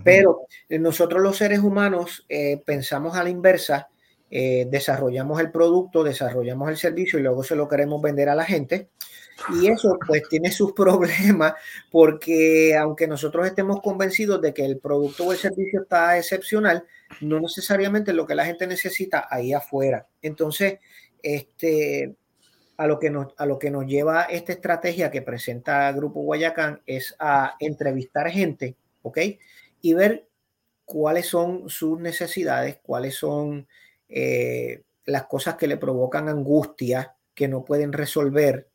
Pero nosotros los seres humanos eh, pensamos a la inversa eh, desarrollamos el producto, desarrollamos el servicio y luego se lo queremos vender a la gente. Y eso pues tiene sus problemas porque aunque nosotros estemos convencidos de que el producto o el servicio está excepcional, no necesariamente lo que la gente necesita ahí afuera. Entonces, este, a lo que nos, a lo que nos lleva esta estrategia que presenta Grupo Guayacán es a entrevistar gente, ¿ok? Y ver cuáles son sus necesidades, cuáles son eh, las cosas que le provocan angustia, que no pueden resolver,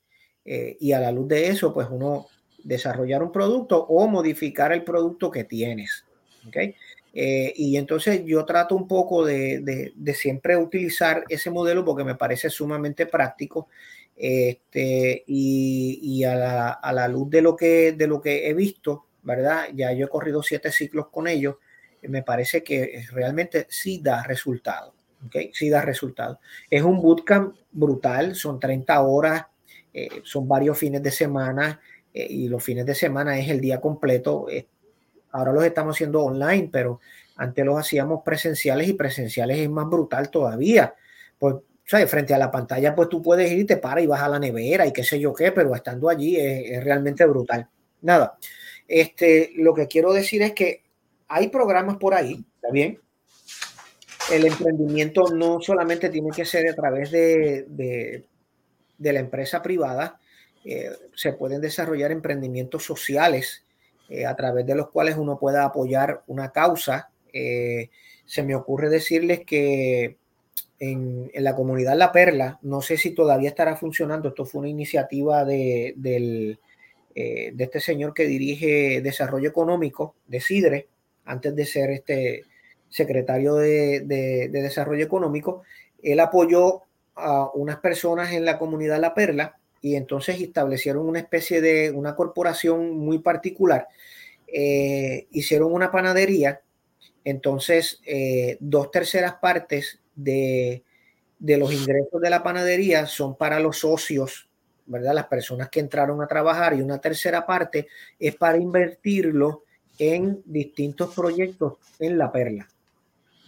eh, y a la luz de eso, pues uno desarrollar un producto o modificar el producto que tienes. ¿okay? Eh, y entonces yo trato un poco de, siempre utilizar ese modelo porque me parece sumamente práctico. Este, y, a, la, a, la, luz de lo, que, de lo que he visto, ¿verdad? Ya yo he corrido siete ciclos con ellos, me parece que realmente sí da resultado. ¿okay? Sí da resultado. Es un bootcamp brutal, son 30 horas, eh, son varios fines de semana eh, y los fines de semana es el día completo. Eh, ahora los estamos haciendo online, pero antes los hacíamos presenciales y presenciales es más brutal todavía. Pues, ¿sabes? Frente a la pantalla, pues tú puedes ir y te paras y vas a la nevera y qué sé yo qué, pero estando allí es, realmente brutal. Nada, este, lo que quiero decir es que hay programas por ahí, ¿está bien? el emprendimiento no solamente tiene que ser a través de, la empresa privada, eh, se pueden desarrollar emprendimientos sociales eh, a través de los cuales uno pueda apoyar una causa. Eh, se me ocurre decirles que en, en, la comunidad La Perla, no sé si todavía estará funcionando, esto fue una iniciativa de, del, de este señor que dirige desarrollo económico de Sidre, antes de ser este secretario de, de, Desarrollo Económico, él apoyó a unas personas en la comunidad La Perla y entonces establecieron una especie de una corporación muy particular. Eh, hicieron una panadería, entonces eh, dos terceras partes de, de los ingresos de la panadería son para los socios, ¿verdad? Las personas que entraron a trabajar y una tercera parte es para invertirlo en distintos proyectos en la perla.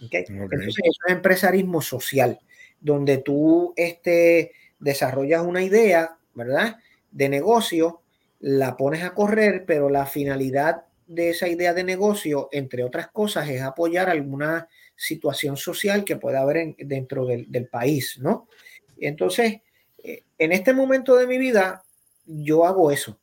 Entonces, eso es empresarismo social, donde tú este, desarrollas una idea, ¿verdad? De negocio, la pones a correr, pero la finalidad de esa idea de negocio, entre otras cosas, es apoyar alguna situación social que pueda haber dentro del, país, ¿no? Entonces, eh, en este momento de mi vida, yo hago eso.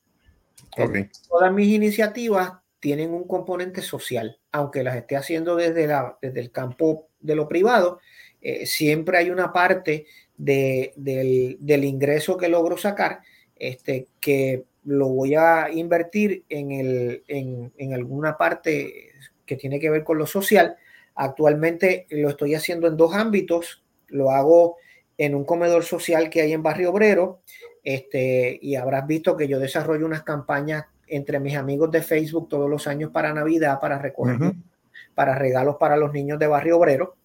Todas mis iniciativas tienen un componente social, aunque las esté haciendo desde, la, desde el campo de lo privado, eh, siempre hay una parte del, ingreso que logro sacar este, que lo voy a invertir en, el, en, alguna parte que tiene que ver con lo social. Actualmente lo estoy haciendo en dos ámbitos. Lo hago en un comedor social que hay en Barrio Obrero. Este, y habrás visto que yo desarrollo unas campañas entre mis amigos de Facebook todos los años para Navidad, para recoger, para regalos para los niños de Barrio Obrero.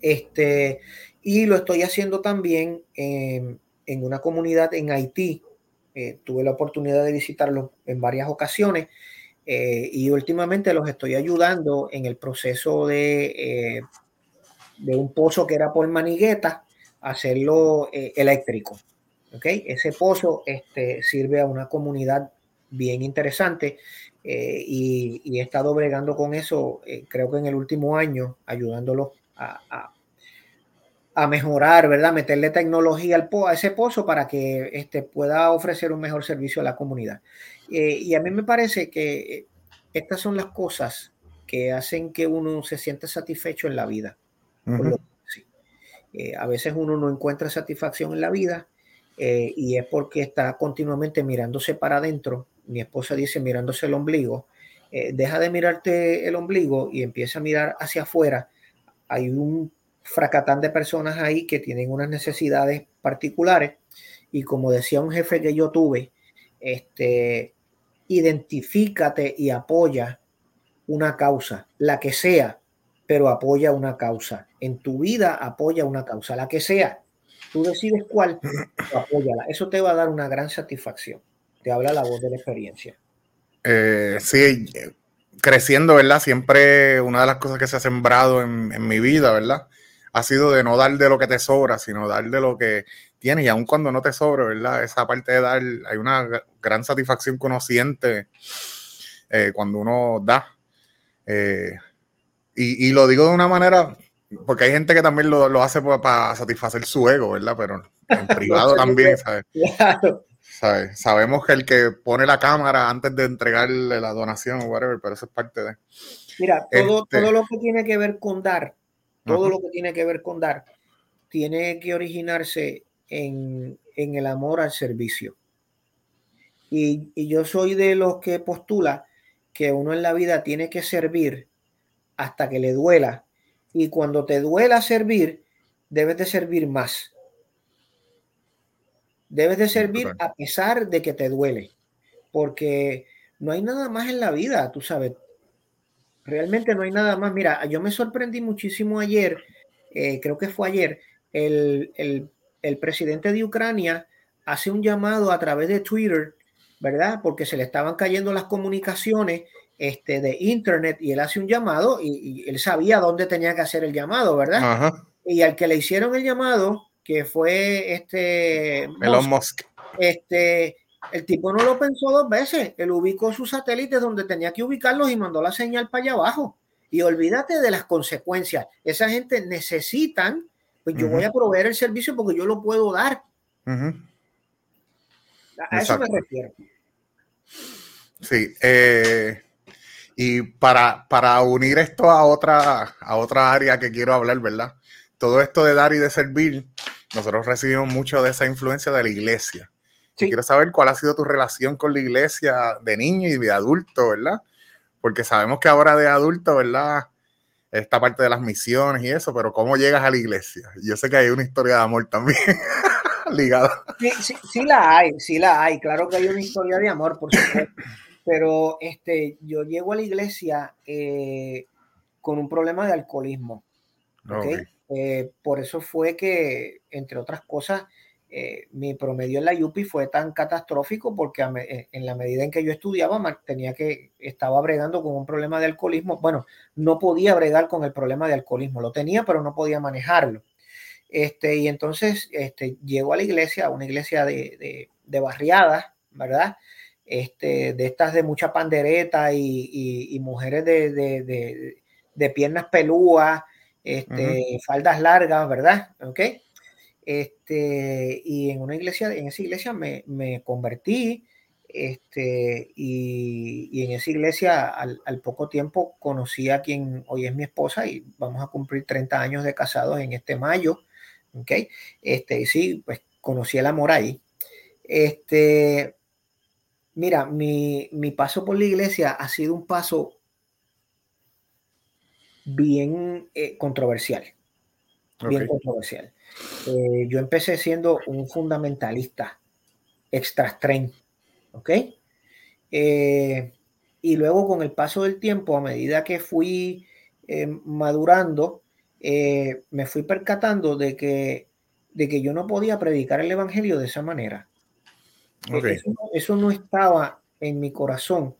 Este, y lo estoy haciendo también en, una comunidad en Haití. Eh, tuve la oportunidad de visitarlo en varias ocasiones eh, y últimamente los estoy ayudando en el proceso de, eh, de un pozo que era por manigueta, hacerlo eléctrico. ¿okay? Ese pozo este, sirve a una comunidad bien interesante y, he estado bregando con eso, creo que en el último año, ayudándolos a, a, mejorar, ¿verdad? Meterle tecnología al a ese pozo para que este, pueda ofrecer un mejor servicio a la comunidad. Eh, y a mí me parece que estas son las cosas que hacen que uno se sienta satisfecho en la vida. a veces uno no encuentra satisfacción en la vida y es porque está continuamente mirándose para adentro mi esposa dice mirándose el ombligo, eh, deja de mirarte el ombligo y empieza a mirar hacia afuera. Hay un fracatán de personas ahí que tienen unas necesidades particulares y como decía un jefe que yo tuve, este, identifícate y apoya una causa, la que sea, pero apoya una causa. En tu vida apoya una causa, la que sea. Tú decides cuál, apóyala. Eso te va a dar una gran satisfacción te habla la voz de la experiencia. Eh, sí, creciendo, ¿verdad? Siempre una de las cosas que se ha sembrado en, mi vida, ¿verdad? Ha sido de no dar de lo que te sobra, sino dar de lo que tienes. Y aun cuando no te sobra, ¿verdad? Esa parte de dar, hay una gran satisfacción que uno siente eh, cuando uno da. Eh, y, lo digo de una manera, porque hay gente que también lo, hace para satisfacer su ego, ¿verdad? Pero en privado también, ¿sabes? Claro. Sabemos que el que pone la cámara antes de entregarle la donación o whatever, pero eso es parte de. Mira, todo, este todo lo que tiene que ver con dar, todo lo que tiene que ver con dar, tiene que originarse en, el amor al servicio. Y, y, yo soy de los que postula que uno en la vida tiene que servir hasta que le duela. Y cuando te duela servir, debes de servir más. Debes de servir a pesar de que te duele, porque no hay nada más en la vida, tú sabes. Realmente no hay nada más. Mira, yo me sorprendí muchísimo ayer, eh, creo que fue ayer, el, el, presidente de Ucrania hace un llamado a través de Twitter, ¿verdad? Porque se le estaban cayendo las comunicaciones este, de Internet y él hace un llamado y, él sabía dónde tenía que hacer el llamado, ¿verdad? Y al que le hicieron el llamado, que fue este Elon Musk. Este, el tipo no lo pensó dos veces. Él ubicó sus satélites donde tenía que ubicarlos y mandó la señal para allá abajo. Y olvídate de las consecuencias. Esa gente necesitan, pues yo voy a proveer el servicio porque yo lo puedo dar. A eso me refiero. Sí. Eh, y para, para unir esto a otra, a otra área que quiero hablar, ¿verdad? Todo esto de dar y de servir nosotros recibimos mucho de esa influencia de la iglesia. quiero saber cuál ha sido tu relación con la iglesia de niño y de adulto, ¿verdad? Porque sabemos que ahora de adulto, ¿verdad? esta parte de las misiones y eso, pero ¿cómo llegas a la iglesia? Yo sé que hay una historia de amor también ligada. Sí, sí, la hay, sí la hay, claro que hay una historia de amor, por supuesto, pero este, yo llego a la iglesia eh, con un problema de alcoholismo. Eh, por eso fue que, entre otras cosas, eh, mi promedio en la UPI fue tan catastrófico porque eh, en la medida en que yo estudiaba tenía que estaba bregando con un problema de alcoholismo. Bueno, no podía bregar con el problema de alcoholismo, lo tenía, pero no podía manejarlo. Este, y entonces este, llego a la iglesia, a una iglesia de, de, barriadas, ¿verdad? Este, de estas de mucha pandereta y, mujeres de, de, piernas pelúas, este, faldas largas, ¿verdad? ¿Ok? Este, y en una iglesia, en esa iglesia me, me convertí, este, y, en esa iglesia al, poco tiempo conocí a quien hoy es mi esposa y vamos a cumplir 30 años de casados en este mayo, ¿ok? Este, y sí, pues conocí el amor ahí. Este, mira, mi, mi paso por la iglesia ha sido un paso bien eh, controversial, bien controversial. Eh, yo empecé siendo un fundamentalista extra ¿ok? Eh, y luego con el paso del tiempo, a medida que fui madurando, me fui percatando de que, de que yo no podía predicar el Evangelio de esa manera. Eso, no estaba en mi corazón,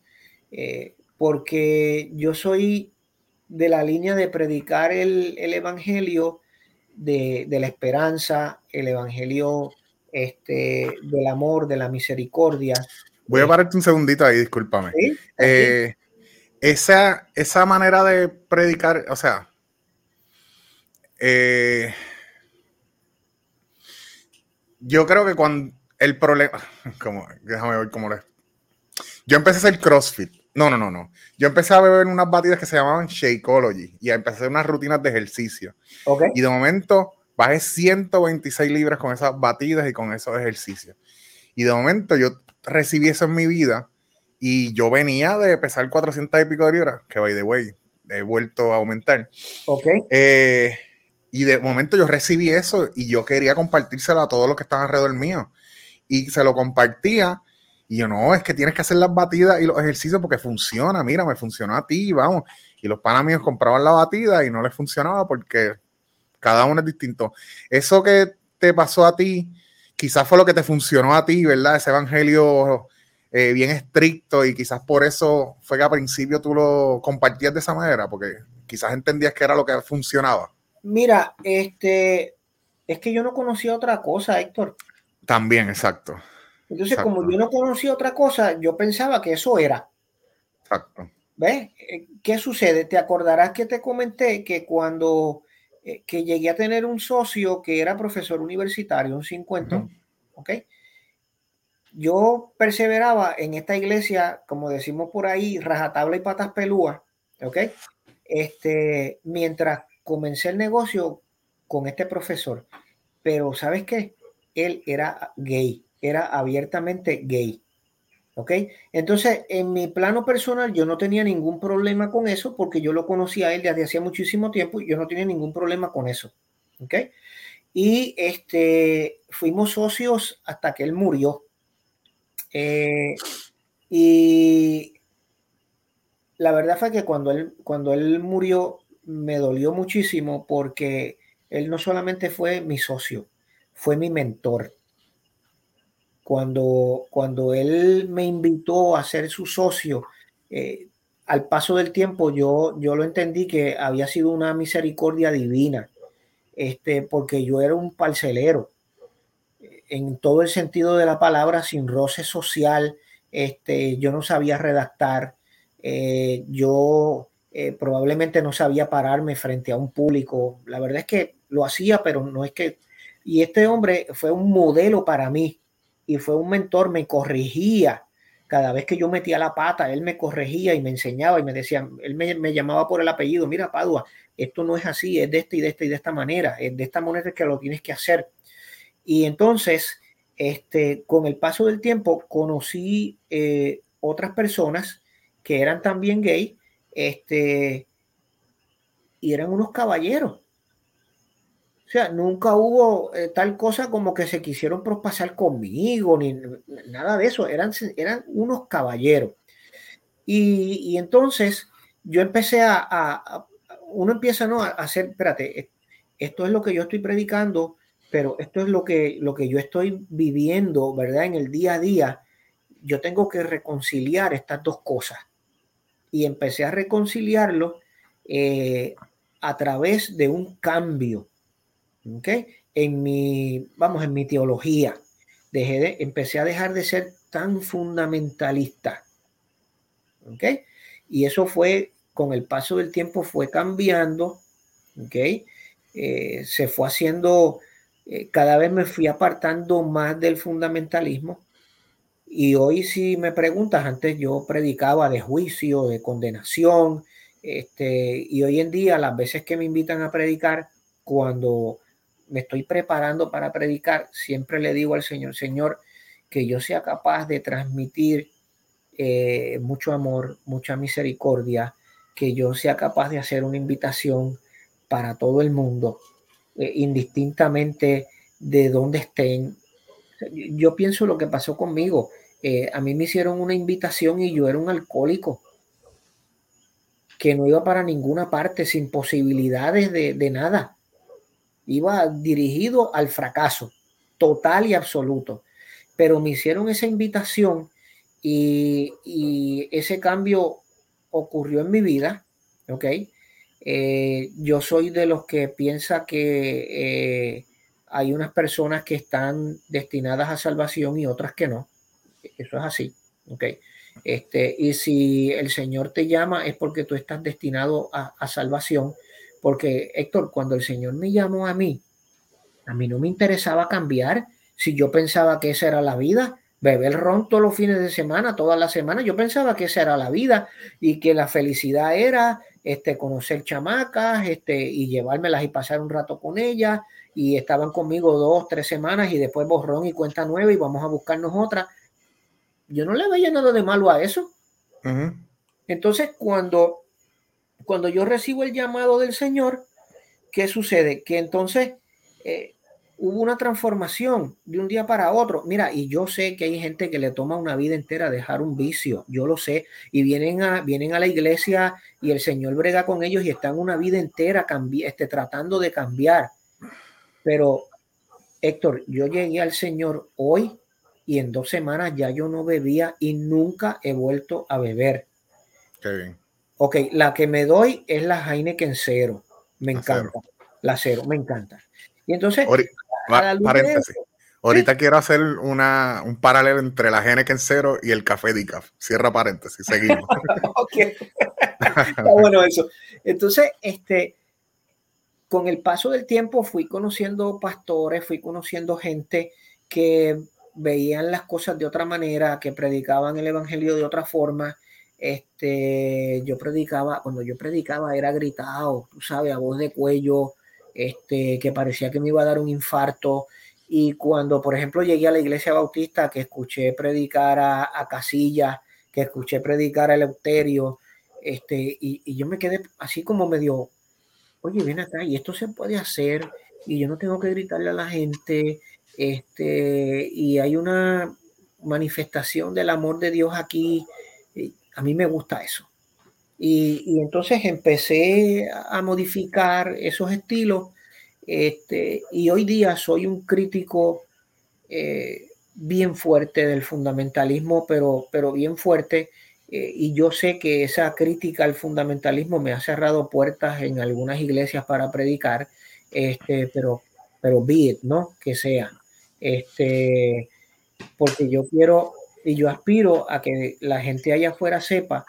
porque yo soy de la línea de predicar el, el Evangelio de, la esperanza, el evangelio este, del amor, de la misericordia. Voy a pararte un segundito ahí, discúlpame. Eh, esa, esa manera de predicar, o sea, eh, yo creo que cuando el problema, como, déjame ver cómo lo Yo empecé a hacer CrossFit. No, no, no, no. Yo empecé a beber unas batidas que se llamaban Shakeology y empecé a hacer unas rutinas de ejercicio. Y de momento bajé 126 libras con esas batidas y con esos ejercicios. Y de momento yo recibí eso en mi vida y yo venía de pesar 400 y pico de libras, que by the way, he vuelto a aumentar. Ok. Eh, y de momento yo recibí eso y yo quería compartírselo a todos los que estaban alrededor mío. Y se lo compartía y yo, no, es que tienes que hacer las batidas y los ejercicios porque funciona. Mira, me funcionó a ti, vamos. Y los panas míos compraban la batida y no les funcionaba porque cada uno es distinto. Eso que te pasó a ti, quizás fue lo que te funcionó a ti, ¿verdad? Ese evangelio eh, bien estricto y quizás por eso fue que al principio tú lo compartías de esa manera, porque quizás entendías que era lo que funcionaba. Mira, este, es que yo no conocía otra cosa, Héctor. También, exacto. Entonces, como yo no conocía otra cosa, yo pensaba que eso era. Exacto. ¿Ves? Eh, ¿Qué sucede? Te acordarás que te comenté que cuando eh, que llegué a tener un socio que era profesor universitario, un 50, ¿ok? Yo perseveraba en esta iglesia, como decimos por ahí, rajatabla y patas pelúas, ¿ok? Este, mientras comencé el negocio con este profesor. Pero, ¿sabes qué? Él era gay era abiertamente gay. ¿Ok? Entonces, en mi plano personal, yo no tenía ningún problema con eso porque yo lo conocía a él desde hacía muchísimo tiempo y yo no tenía ningún problema con eso. ¿Ok? Y este, fuimos socios hasta que él murió. Eh, y la verdad fue que cuando él, cuando él murió, me dolió muchísimo porque él no solamente fue mi socio, fue mi mentor cuando, cuando él me invitó a ser su socio, eh, al paso del tiempo yo, yo lo entendí que había sido una misericordia divina, este, porque yo era un parcelero, en todo el sentido de la palabra, sin roce social, este, yo no sabía redactar, eh, yo eh, probablemente no sabía pararme frente a un público, la verdad es que lo hacía, pero no es que... Y este hombre fue un modelo para mí, y fue un mentor, me corregía. Cada vez que yo metía la pata, él me corregía y me enseñaba y me decía, él me, llamaba por el apellido, mira Padua, esto no es así, es de esta y de esta y de esta manera, es de esta manera que lo tienes que hacer. Y entonces, este, con el paso del tiempo, conocí eh, otras personas que eran también gay, este, y eran unos caballeros. O sea, nunca hubo eh, tal cosa como que se quisieron prospasar conmigo, ni nada de eso. Eran, eran unos caballeros. Y, entonces yo empecé a, uno empieza ¿no? a hacer, espérate, esto es lo que yo estoy predicando, pero esto es lo que, lo que yo estoy viviendo, ¿verdad? En el día a día. Yo tengo que reconciliar estas dos cosas. Y empecé a reconciliarlo eh, a través de un cambio en mi, vamos, en mi teología. Dejé de, empecé a dejar de ser tan fundamentalista. ¿Ok? Y eso fue, con el paso del tiempo, fue cambiando. ¿Ok? Eh, se fue haciendo, eh, cada vez me fui apartando más del fundamentalismo. Y hoy si me preguntas, antes yo predicaba de juicio, de condenación, este, y hoy en día las veces que me invitan a predicar, cuando me estoy preparando para predicar, siempre le digo al Señor, Señor, que yo sea capaz de transmitir eh, mucho amor, mucha misericordia, que yo sea capaz de hacer una invitación para todo el mundo, eh, indistintamente de dónde estén. Yo pienso lo que pasó conmigo. Eh, a mí me hicieron una invitación y yo era un alcohólico que no iba para ninguna parte, sin posibilidades de, de nada iba dirigido al fracaso total y absoluto. Pero me hicieron esa invitación y, ese cambio ocurrió en mi vida, ¿ok? Eh, yo soy de los que piensa que eh, hay unas personas que están destinadas a salvación y otras que no. Eso es así, ¿ok? Este, y si el Señor te llama es porque tú estás destinado a, a salvación porque, Héctor, cuando el Señor me llamó a mí, a mí no me interesaba cambiar. Si yo pensaba que esa era la vida, beber ron todos los fines de semana, todas las semanas, yo pensaba que esa era la vida y que la felicidad era este, conocer chamacas este, y llevármelas y pasar un rato con ellas. Y estaban conmigo dos, tres semanas y después borrón y cuenta nueva y vamos a buscarnos otra. Yo no le veía nada de malo a eso. Entonces, cuando cuando yo recibo el llamado del Señor, ¿qué sucede? Que entonces eh, hubo una transformación de un día para otro. Mira, y yo sé que hay gente que le toma una vida entera dejar un vicio, yo lo sé, y vienen a, vienen a la iglesia y el Señor brega con ellos y están una vida entera este, tratando de cambiar. Pero, Héctor, yo llegué al Señor hoy y en dos semanas ya yo no bebía y nunca he vuelto a beber. Qué bien. Ok, la que me doy es la Heineken cero. Me encanta. La cero, me encanta. Y entonces, paréntesis. Ahorita quiero hacer una, un paralelo entre la Heineken cero y el café Dicaf. Cierra paréntesis, seguimos. ok. Está bueno eso. Entonces, este, con el paso del tiempo fui conociendo pastores, fui conociendo gente que veían las cosas de otra manera, que predicaban el evangelio de otra forma este, yo predicaba, cuando yo predicaba era gritado, tú sabes, a voz de cuello, este, que parecía que me iba a dar un infarto. Y cuando, por ejemplo, llegué a la iglesia bautista, que escuché predicar a, a Casillas, que escuché predicar a Eleuterio, este, y, y, yo me quedé así como medio, oye, ven acá, y esto se puede hacer, y yo no tengo que gritarle a la gente, este, y hay una manifestación del amor de Dios aquí, a mí me gusta eso. Y, entonces empecé a modificar esos estilos este, y hoy día soy un crítico eh, bien fuerte del fundamentalismo, pero, pero bien fuerte. Eh, y yo sé que esa crítica al fundamentalismo me ha cerrado puertas en algunas iglesias para predicar, este, pero, pero be ¿no? Que sea. Este, porque yo quiero y yo aspiro a que la gente allá afuera sepa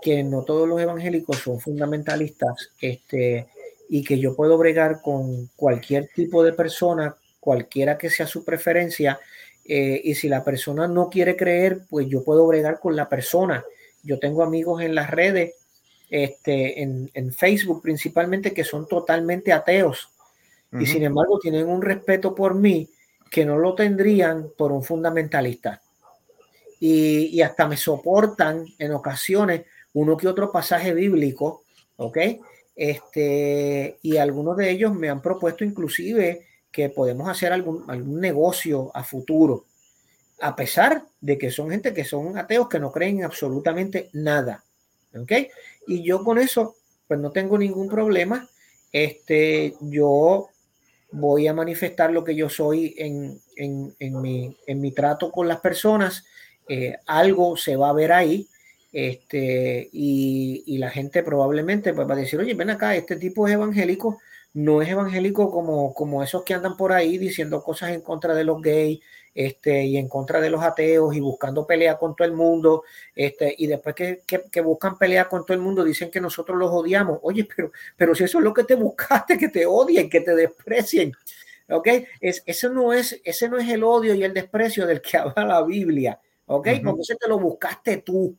que no todos los evangélicos son fundamentalistas este, y que yo puedo bregar con cualquier tipo de persona, cualquiera que sea su preferencia, eh, y si la persona no quiere creer, pues yo puedo bregar con la persona. Yo tengo amigos en las redes, este, en, en Facebook principalmente, que son totalmente ateos y sin embargo tienen un respeto por mí que no lo tendrían por un fundamentalista y, hasta me soportan en ocasiones uno que otro pasaje bíblico, ¿ok? Este, y algunos de ellos me han propuesto inclusive que podemos hacer algún, algún negocio a futuro, a pesar de que son gente que son ateos que no creen absolutamente nada. ¿Ok? Y yo con eso, pues no tengo ningún problema. Este, yo voy a manifestar lo que yo soy en, en, en, mi, en mi, trato con las personas. Eh, algo se va a ver ahí. Este, y, la gente probablemente pues, va a decir, oye, ven acá, este tipo es evangélico, no es evangélico como, como esos que andan por ahí diciendo cosas en contra de los gays este, y en contra de los ateos y buscando pelea con todo el mundo, este, y después que, que, que, buscan pelea con todo el mundo dicen que nosotros los odiamos. Oye, pero, pero si eso es lo que te buscaste, que te odien, que te desprecien. ¿Ok? Es, eso no es, ese no es el odio y el desprecio del que habla la Biblia. ¿Ok? Uh -huh. Porque ese te lo buscaste tú.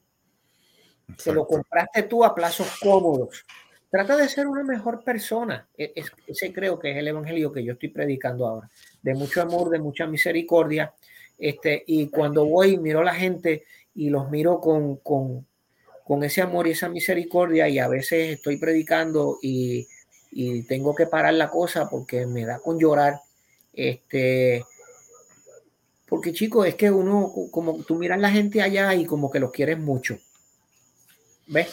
Exacto. Te lo compraste tú a plazos cómodos. Trata de ser una mejor persona. E, es, ese creo que es el evangelio que yo estoy predicando ahora. De mucho amor, de mucha misericordia. Este, y cuando voy, miro a la gente y los miro con, con, con ese amor y esa misericordia. Y a veces estoy predicando y, y tengo que parar la cosa porque me da con llorar. Este, porque chicos, es que uno, como tú miras la gente allá y como que los quieres mucho. ¿Ves?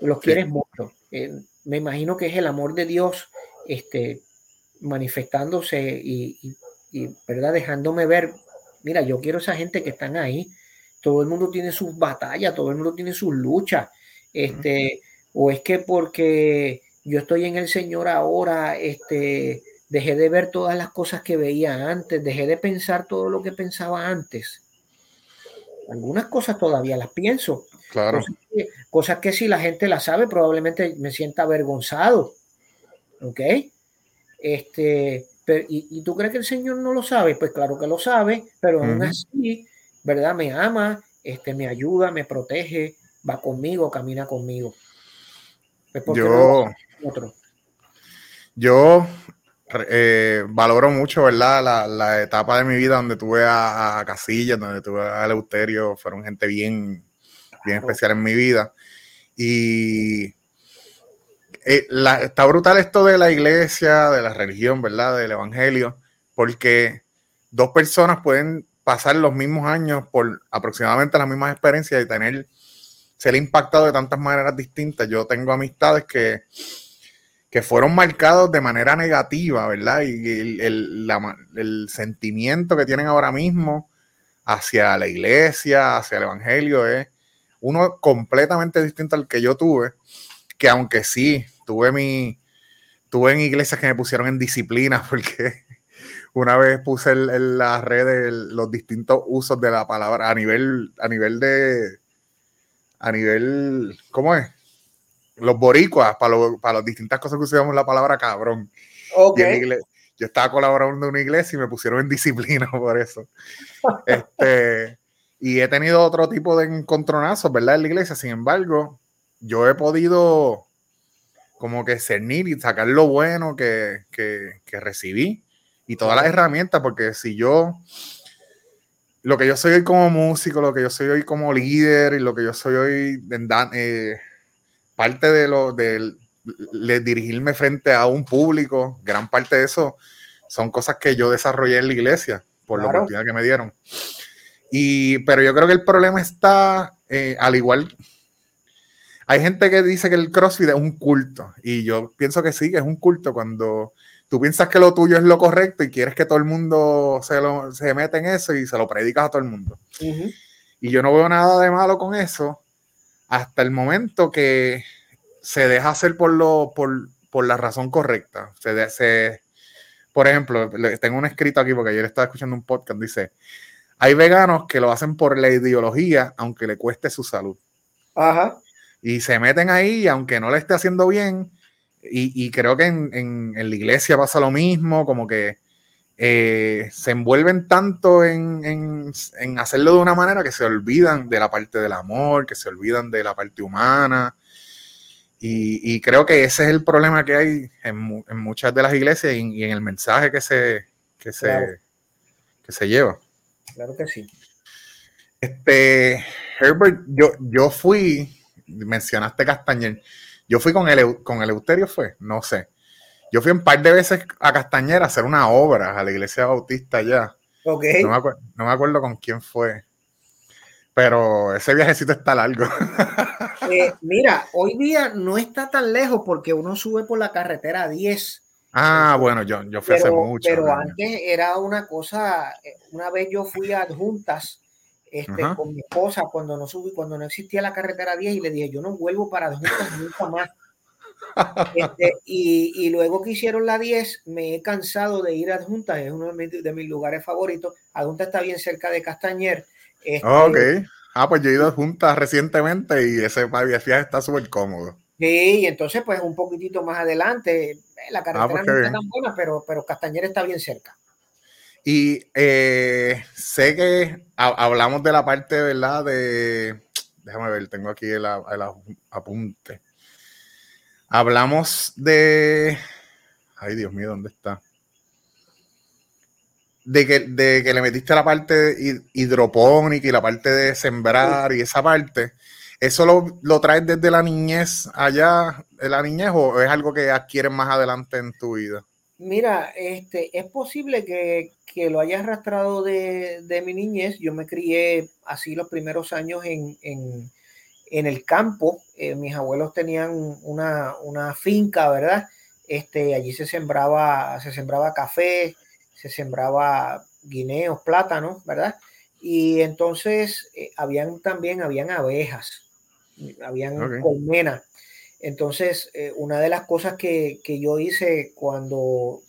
Los quieres sí. mucho. Eh, me imagino que es el amor de Dios este, manifestándose y, y, y, ¿verdad? dejándome ver, mira, yo quiero esa gente que están ahí, todo el mundo tiene sus batallas, todo el mundo tiene sus luchas, este, o es que porque yo estoy en el Señor ahora, este, dejé de ver todas las cosas que veía antes, dejé de pensar todo lo que pensaba antes. Algunas cosas todavía las pienso, Claro. Cosas que, cosas que, si la gente la sabe, probablemente me sienta avergonzado. ¿Ok? Este, pero, y, y, tú crees que el Señor no lo sabe? Pues claro que lo sabe, pero aún así, ¿verdad? Me ama, este, me ayuda, me protege, va conmigo, camina conmigo. Pues yo, no yo eh, valoro mucho, ¿verdad? La, la, etapa de mi vida donde tuve a, a Casillas, donde tuve a Eleuterio, fueron gente bien bien especial en mi vida. Y eh, la, está brutal esto de la iglesia, de la religión, ¿verdad? Del evangelio, porque dos personas pueden pasar los mismos años por aproximadamente las mismas experiencias y tener, ser impactado de tantas maneras distintas. Yo tengo amistades que, que fueron marcados de manera negativa, ¿verdad? Y el, sentimiento que tienen ahora mismo hacia la iglesia, hacia el evangelio es uno completamente distinto al que yo tuve, que aunque sí, tuve mi, tuve en iglesias que me pusieron en disciplina, porque una vez puse en, en la red los distintos usos de la palabra a nivel, a nivel de, a nivel, ¿cómo es? Los boricuas, para, lo, para las distintas cosas que usamos la palabra cabrón. Okay. Iglesia, yo estaba colaborando en una iglesia y me pusieron en disciplina por eso. este, y he tenido otro tipo de encontronazos, ¿verdad? En la iglesia. Sin embargo, yo he podido como que cernir y sacar lo bueno que, que, que recibí y todas las herramientas, porque si yo, lo que yo soy hoy como músico, lo que yo soy hoy como líder y lo que yo soy hoy, eh, parte de lo de, de dirigirme frente a un público, gran parte de eso son cosas que yo desarrollé en la iglesia por claro. la oportunidad que me dieron. Y, pero yo creo que el problema está, eh, al igual, hay gente que dice que el CrossFit es un culto, y yo pienso que sí, que es un culto cuando tú piensas que lo tuyo es lo correcto y quieres que todo el mundo se, lo, se mete en eso y se lo predicas a todo el mundo. Uh -huh. Y yo no veo nada de malo con eso hasta el momento que se deja hacer por, lo, por, por la razón correcta. Se, se, por ejemplo, tengo un escrito aquí porque ayer estaba escuchando un podcast, dice, hay veganos que lo hacen por la ideología, aunque le cueste su salud. Ajá. Y se meten ahí, aunque no le esté haciendo bien. Y, y creo que en, en, en, la iglesia pasa lo mismo, como que eh, se envuelven tanto en, en, hacerlo de una manera que se olvidan de la parte del amor, que se olvidan de la parte humana. Y, y creo que ese es el problema que hay en, muchas de las iglesias y, y, en el mensaje que se, que se, claro. que se lleva. Claro que sí. Este, Herbert, yo, yo fui, mencionaste Castañer, Yo fui con el, con el Euterio, fue, no sé. Yo fui un par de veces a Castañera a hacer una obra a la iglesia bautista allá. Ok. No me, acuer- no me acuerdo con quién fue. Pero ese viajecito está largo. Eh, mira, hoy día no está tan lejos porque uno sube por la carretera 10. ah, bueno, yo, yo fui hace mucho. pero antes era una cosa, eh, una vez yo fui a adjuntas este, con mi esposa cuando no subí, cuando no existía la carretera 10 y le dije, yo no vuelvo para adjuntas nunca más. Este, y, y luego que hicieron la 10, me he cansado de ir a adjuntas, es uno de mis, de mis lugares favoritos. Adjuntas está bien cerca de Castañer. Este, Ok. Ah, pues yo he ido juntas recientemente y ese viaje está súper cómodo. Sí, y entonces pues un poquitito más adelante, eh, la carretera pues, qué no está tan buena, pero, pero Castañer está bien cerca. Y eh, sé que ha- hablamos de la parte, ¿verdad? De. Déjame ver, tengo aquí el, a- el a- apunte. Hablamos de. Ay, Dios mío, ¿dónde está? De que, de que le metiste la parte hid- hidropónica y la parte de sembrar y esa parte. ¿Eso lo, lo traes desde la niñez allá, de la niñez, o es algo que adquieres más adelante en tu vida? Mira, este, es posible que, que lo haya arrastrado de, de mi niñez. Yo me crié así los primeros años en, en, en el campo. Eh, mis abuelos tenían una, una finca, ¿verdad? Este, allí se sembraba, se sembraba café, se sembraba guineos, plátanos, ¿verdad? Y entonces eh, habían también, habían abejas, habían Ok. colmenas. Entonces, eh, una de las cosas que, que yo hice cuando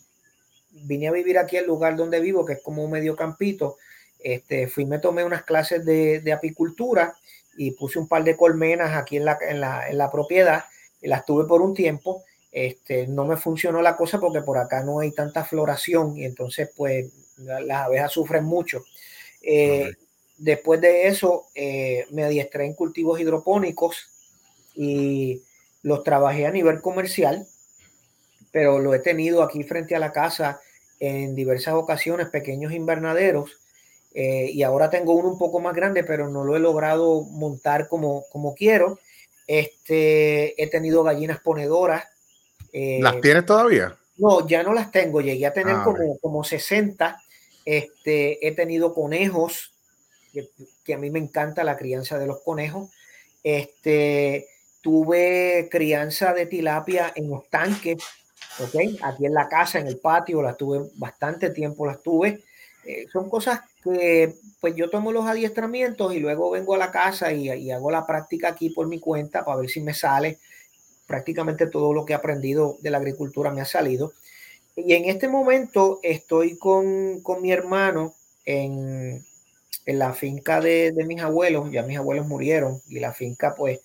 vine a vivir aquí al lugar donde vivo, que es como un medio campito, este, fui, me tomé unas clases de, de apicultura y puse un par de colmenas aquí en la, en la, en la propiedad, y las tuve por un tiempo. Este, no me funcionó la cosa porque por acá no hay tanta floración y entonces pues la- las abejas sufren mucho. Eh. Después de eso eh, me adiestré en cultivos hidropónicos y los trabajé a nivel comercial, pero lo he tenido aquí frente a la casa en diversas ocasiones, pequeños invernaderos, eh, y ahora tengo uno un poco más grande, pero no lo he logrado montar como, como quiero. Este, he tenido gallinas ponedoras. eh, ¿Las tienes todavía? no, ya no las tengo, llegué a tener Ah, como, como 60. Este, he tenido conejos, que, que a mí me encanta la crianza de los conejos. Este, tuve crianza de tilapia en los tanques, ¿ok? Aquí en la casa, en el patio, las tuve bastante tiempo, las tuve. Eh, son cosas pues yo tomo los adiestramientos y luego vengo a la casa y, y hago la práctica aquí por mi cuenta para ver si me sale. Prácticamente todo lo que he aprendido de la agricultura me ha salido. Y en este momento estoy con, con mi hermano en, en la finca de, de, mis abuelos. Ya mis abuelos murieron y la finca, pues,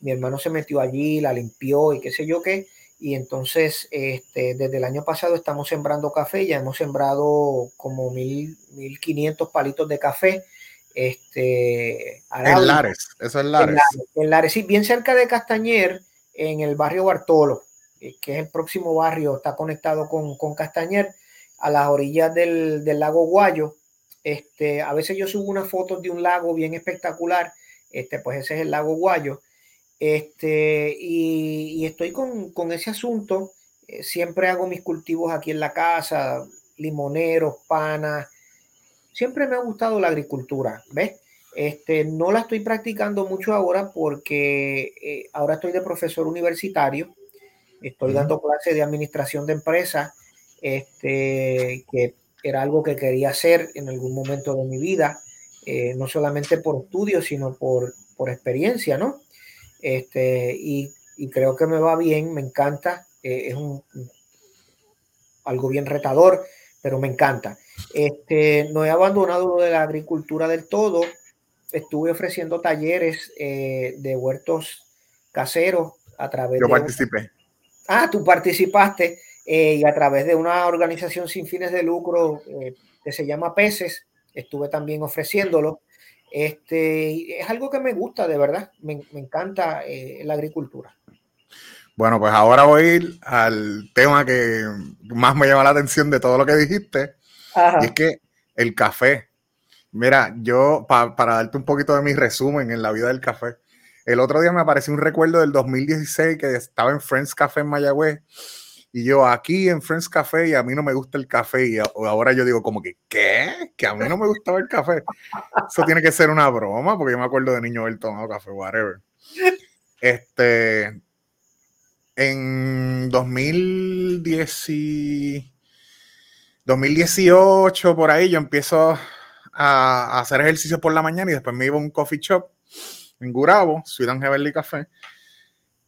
mi hermano se metió allí, la limpió y qué sé yo qué. Y entonces, este, desde el año pasado estamos sembrando café, ya hemos sembrado como mil, mil quinientos palitos de café. Este, en Lares, eso es Lares. En Lares, en Lares, sí, bien cerca de Castañer, en el barrio Bartolo, que es el próximo barrio, está conectado con, con Castañer, a las orillas del, del, lago Guayo. Este, a veces yo subo unas fotos de un lago bien espectacular, este, pues ese es el lago Guayo. Este, y, y estoy con, con, ese asunto. Eh, siempre hago mis cultivos aquí en la casa, limoneros, panas. Siempre me ha gustado la agricultura, ¿ves? Este, no la estoy practicando mucho ahora porque eh, ahora estoy de profesor universitario. Estoy uh -huh. dando clases de administración de empresas, este, que era algo que quería hacer en algún momento de mi vida, eh, no solamente por estudio, sino por, por experiencia, ¿no? Este, y, y, creo que me va bien, me encanta, eh, es un, algo bien retador, pero me encanta. Este, no he abandonado lo de la agricultura del todo, estuve ofreciendo talleres eh, de huertos caseros a través Yo de... participé. Ah, tú participaste eh, y a través de una organización sin fines de lucro eh, que se llama Peces, estuve también ofreciéndolo. Este, es algo que me gusta, de verdad, me, me encanta eh, la agricultura. Bueno, pues ahora voy a ir al tema que más me llama la atención de todo lo que dijiste. Ajá. Y es que el café. Mira, yo, pa, para darte un poquito de mi resumen en la vida del café, El otro día me apareció un recuerdo del 2016 que estaba en Friends Café en Mayagüez y yo aquí en Friends Café y a mí no me gusta el café y ahora yo digo como que, ¿qué? Que a mí no me gustaba el café. Eso tiene que ser una broma porque yo me acuerdo de niño haber tomado café, whatever. Este, en 2018, por ahí, yo empiezo a, hacer ejercicio por la mañana y después me iba a un coffee shop en Gurabo, Ciudad Heavenly Café,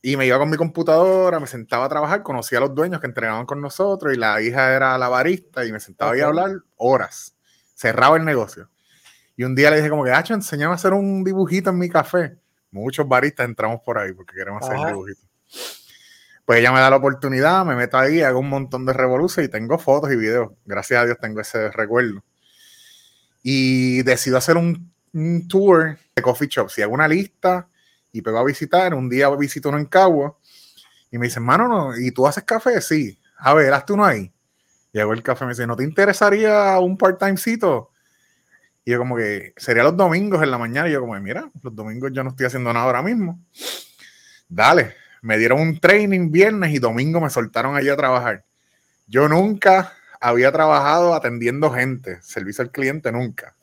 y me iba con mi computadora, me sentaba a trabajar, conocía a los dueños que entrenaban con nosotros y la hija era la barista y me sentaba ahí a hablar horas. Cerraba el negocio. Y un día le dije como que, Hacho, enseñame a hacer un dibujito en mi café. Muchos baristas entramos por ahí porque queremos hacer dibujitos. Pues ella me da la oportunidad, me meto ahí, hago un montón de revoluciones y tengo fotos y videos. Gracias a Dios tengo ese recuerdo. Y decido hacer un, tour de coffee shops. Y hago una lista y pego a visitar. Un día visito uno en Cagua y me dice, mano, no, ¿y tú haces café? Sí. A ver, hazte uno ahí. Hago el café. Me dice, ¿no te interesaría un part-timecito? Y yo como que sería los domingos en la mañana. Y yo como, mira, los domingos yo no estoy haciendo nada ahora mismo. Dale me dieron un training viernes y domingo me soltaron allí a trabajar. Yo nunca había trabajado atendiendo gente, servicio al cliente nunca.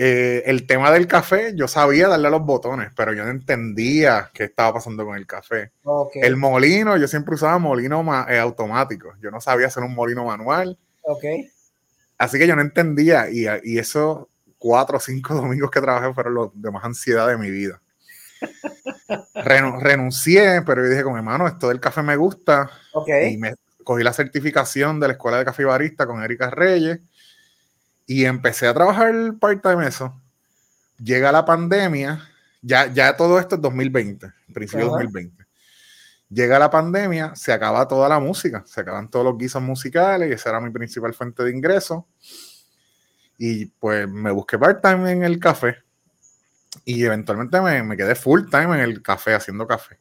Eh, el tema del café, yo sabía darle a los botones, pero yo no entendía qué estaba pasando con el café. El molino, yo siempre usaba molino eh, automático. Yo no sabía hacer un molino manual. Así que yo no entendía. Y, y esos cuatro o cinco domingos que trabajé fueron los de más ansiedad de mi vida renuncié, pero yo dije con mi hermano, esto del café me gusta. Y me cogí la certificación de la Escuela de Café Barista con Erika Reyes y empecé a trabajar part-time eso. Llega la pandemia, ya, ya todo esto es 2020, principio de 2020. Llega la pandemia, se acaba toda la música, se acaban todos los guisos musicales y esa era mi principal fuente de ingreso. Y pues me busqué part-time en el café y eventualmente me, quedé full time en el café, haciendo café.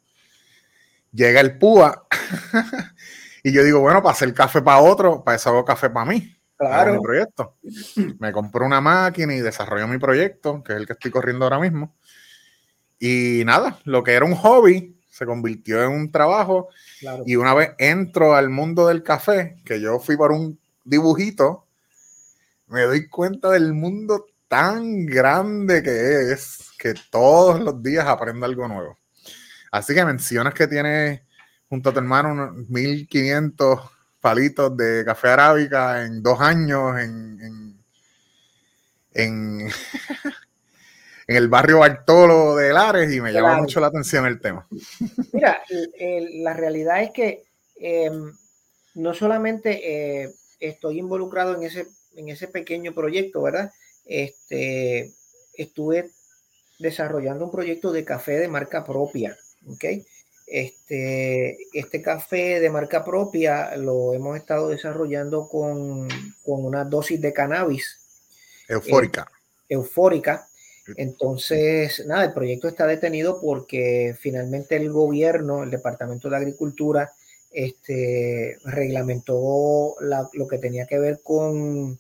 Llega el PUA y yo digo, bueno, para hacer café para otro, para eso hago café para mí. Claro. Mi proyecto. Me compro una máquina y desarrollo mi proyecto, que es el que estoy corriendo ahora mismo. Y nada, lo que era un hobby se convirtió en un trabajo. Y una vez entro al mundo del café, que yo fui por un dibujito, me doy cuenta del mundo tan grande que es que todos los días aprendo algo nuevo. Así que mencionas que tienes junto a tu hermano unos 1500 palitos de café arábica en dos años en, en, en, el barrio Bartolo de Lares y me llama mucho la atención el tema. Mira, la realidad es que em, no solamente eh, estoy involucrado en ese, en ese pequeño proyecto, ¿verdad? este, estuve desarrollando un proyecto de café de marca propia. ¿okay? Este, este café de marca propia lo hemos estado desarrollando con, una dosis de cannabis. Eufórica. Eh, eufórica. Entonces, nada, el proyecto está detenido porque finalmente el gobierno, el Departamento de Agricultura, este, reglamentó lo que tenía que ver con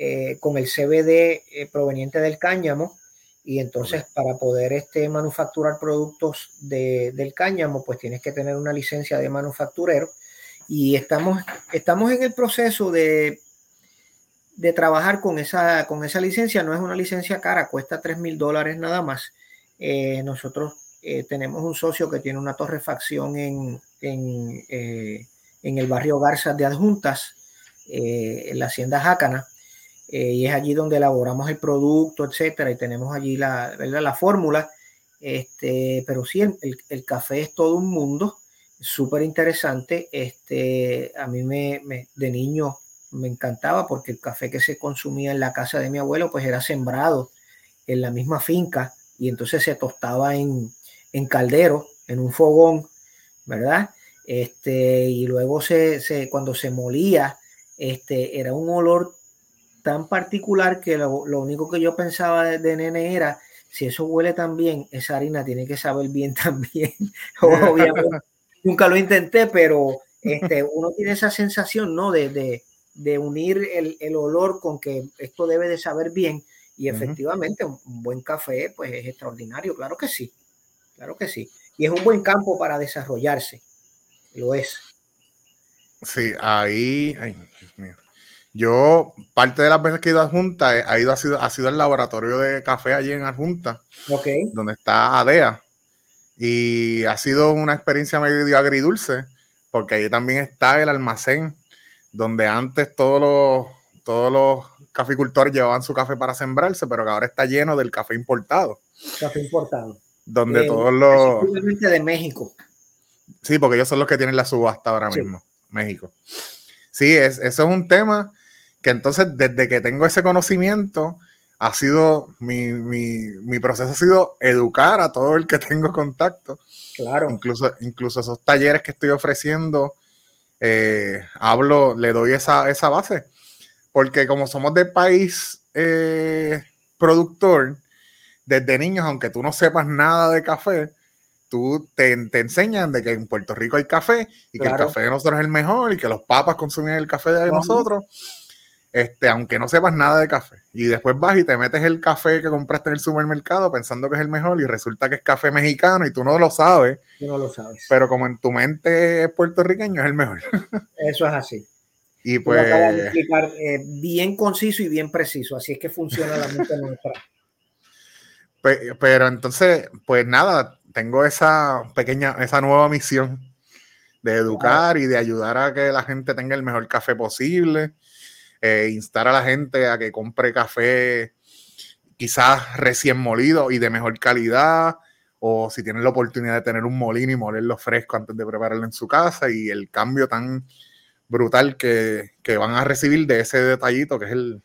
eh, con el CBD eh, proveniente del cáñamo y entonces para poder este, manufacturar productos del cáñamo pues tienes que tener una licencia de manufacturero y estamos, estamos en el proceso de, de trabajar con esa, con esa licencia. No es una licencia cara, cuesta 3 mil dólares nada más. Eh, nosotros tenemos un socio que tiene una torrefacción en, en, en el barrio Garza de Adjuntas, en la hacienda Jácana eh, y es allí donde elaboramos el producto, etcétera, y tenemos allí la, ¿verdad? la fórmula. Este, pero sí, el, el, café es todo un mundo, súper interesante. Este, a mí me, de niño me encantaba porque el café que se consumía en la casa de mi abuelo, pues era sembrado en la misma finca y entonces se tostaba en, en caldero, en un fogón, ¿verdad? Este, y luego se, se, cuando se molía, este, era un olor tan particular que lo, único que yo pensaba de, nene era, si eso huele tan bien, esa harina tiene que saber bien también. Obviamente, nunca lo intenté, pero este, uno tiene esa sensación, ¿no? De, de, unir el, el, olor con que esto debe de saber bien. Y efectivamente, un, buen café, pues es extraordinario, claro que sí, claro que sí. Y es un buen campo para desarrollarse, lo es. Sí, ahí, ay. Yo, parte de las veces que he ido a Junta, ha ido, ha sido, ha sido el laboratorio de café allí en Junta, okay. donde está ADEA. Y ha sido una experiencia medio agridulce, porque ahí también está el almacén, donde antes todos los, todos los caficultores llevaban su café para sembrarse, pero que ahora está lleno del café importado. Café importado. Donde eh, todos los... de México. Sí, porque ellos son los que tienen la subasta ahora mismo, México. Sí, es, eso es un tema que entonces desde que tengo ese conocimiento, ha sido, mi, mi, mi, proceso ha sido educar a todo el que tengo contacto. Claro. Incluso, incluso esos talleres que estoy ofreciendo, eh, hablo, le doy esa, esa, base. Porque como somos de país eh, productor, desde niños, aunque tú no sepas nada de café, tú te, te, enseñan de que en Puerto Rico hay café y que el café de nosotros es el mejor y que los papas consumen el café de nosotros este, aunque no sepas nada de café. Y después vas y te metes el café que compraste en el supermercado pensando que es el mejor y resulta que es café mexicano y tú no lo sabes. Tú no lo sabes. Pero como en tu mente es puertorriqueño, es el mejor. Eso es así. Y pues... De explicar eh, bien conciso y bien preciso. Así es que funciona la mente nuestra. Pero entonces, pues nada, tengo esa pequeña, esa nueva misión de educar y de ayudar a que la gente tenga el mejor café posible eh, instar a la gente a que compre café quizás recién molido y de mejor calidad, o si tienen la oportunidad de tener un molino y molerlo fresco antes de prepararlo en su casa, y el cambio tan brutal que, van a recibir de ese detallito que es el...